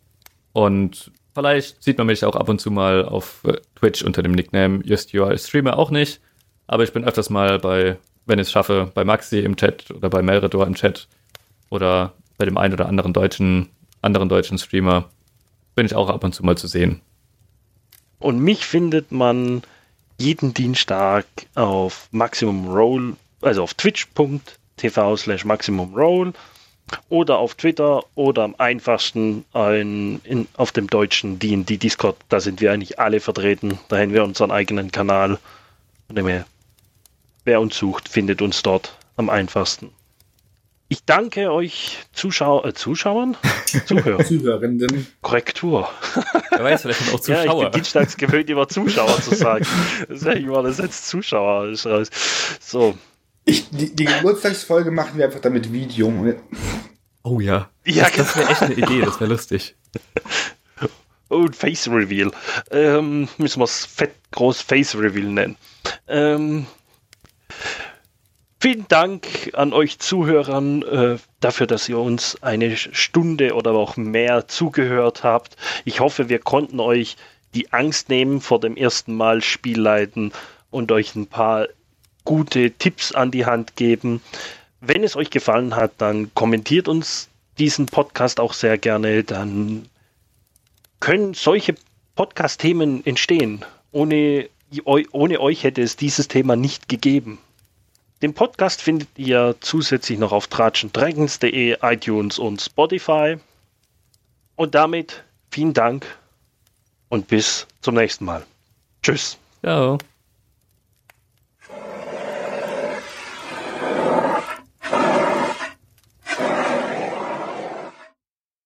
und Vielleicht sieht man mich auch ab und zu mal auf äh, Twitch unter dem Nickname JustUI. Ich streame auch nicht, aber ich bin öfters mal bei, wenn ich es schaffe, bei Maxi im Chat oder bei Meredor im Chat oder bei dem einen oder anderen deutschen, anderen deutschen Streamer bin ich auch ab und zu mal zu sehen. Und mich findet man jeden Dienstag auf Maximum Roll, also auf twitch.tv slash Maximum Roll oder auf Twitter oder am einfachsten ein, in, auf dem deutschen D&D Discord. Da sind wir eigentlich alle vertreten. Da haben wir unseren eigenen Kanal. Wer uns sucht, findet uns dort am einfachsten. Ich danke euch Zuschauer, äh, Zuschauern? (laughs) Zuhörer. Zuhörenden. Korrektur. Wer weiß, vielleicht sind auch (laughs) Ja, ich Zuschauer. bin dienstags gewöhnt, immer Zuschauer zu sagen. Deswegen war das jetzt Zuschauer. ist raus. So. Ich, die, die Geburtstagsfolge machen wir einfach damit Video. Und oh ja. Ja, Das, das wäre echt eine Idee, das wäre lustig. (laughs) Oh, ein Face Reveal. Ähm, müssen wir es fett groß Face Reveal nennen. Ähm, vielen Dank an euch Zuhörern äh, dafür, dass ihr uns eine Stunde oder auch mehr zugehört habt. Ich hoffe, wir konnten euch die Angst nehmen vor dem ersten Mal Spielleiten und euch ein paar gute Tipps an die Hand geben. Wenn es euch gefallen hat, dann kommentiert uns diesen Podcast auch sehr gerne. Dann können solche Podcast-Themen entstehen. Ohne, ohne euch hätte es dieses Thema nicht gegeben. Den Podcast findet ihr zusätzlich noch auf tratschendragons.de, iTunes und Spotify. Und damit vielen Dank und bis zum nächsten Mal. Tschüss. Ciao.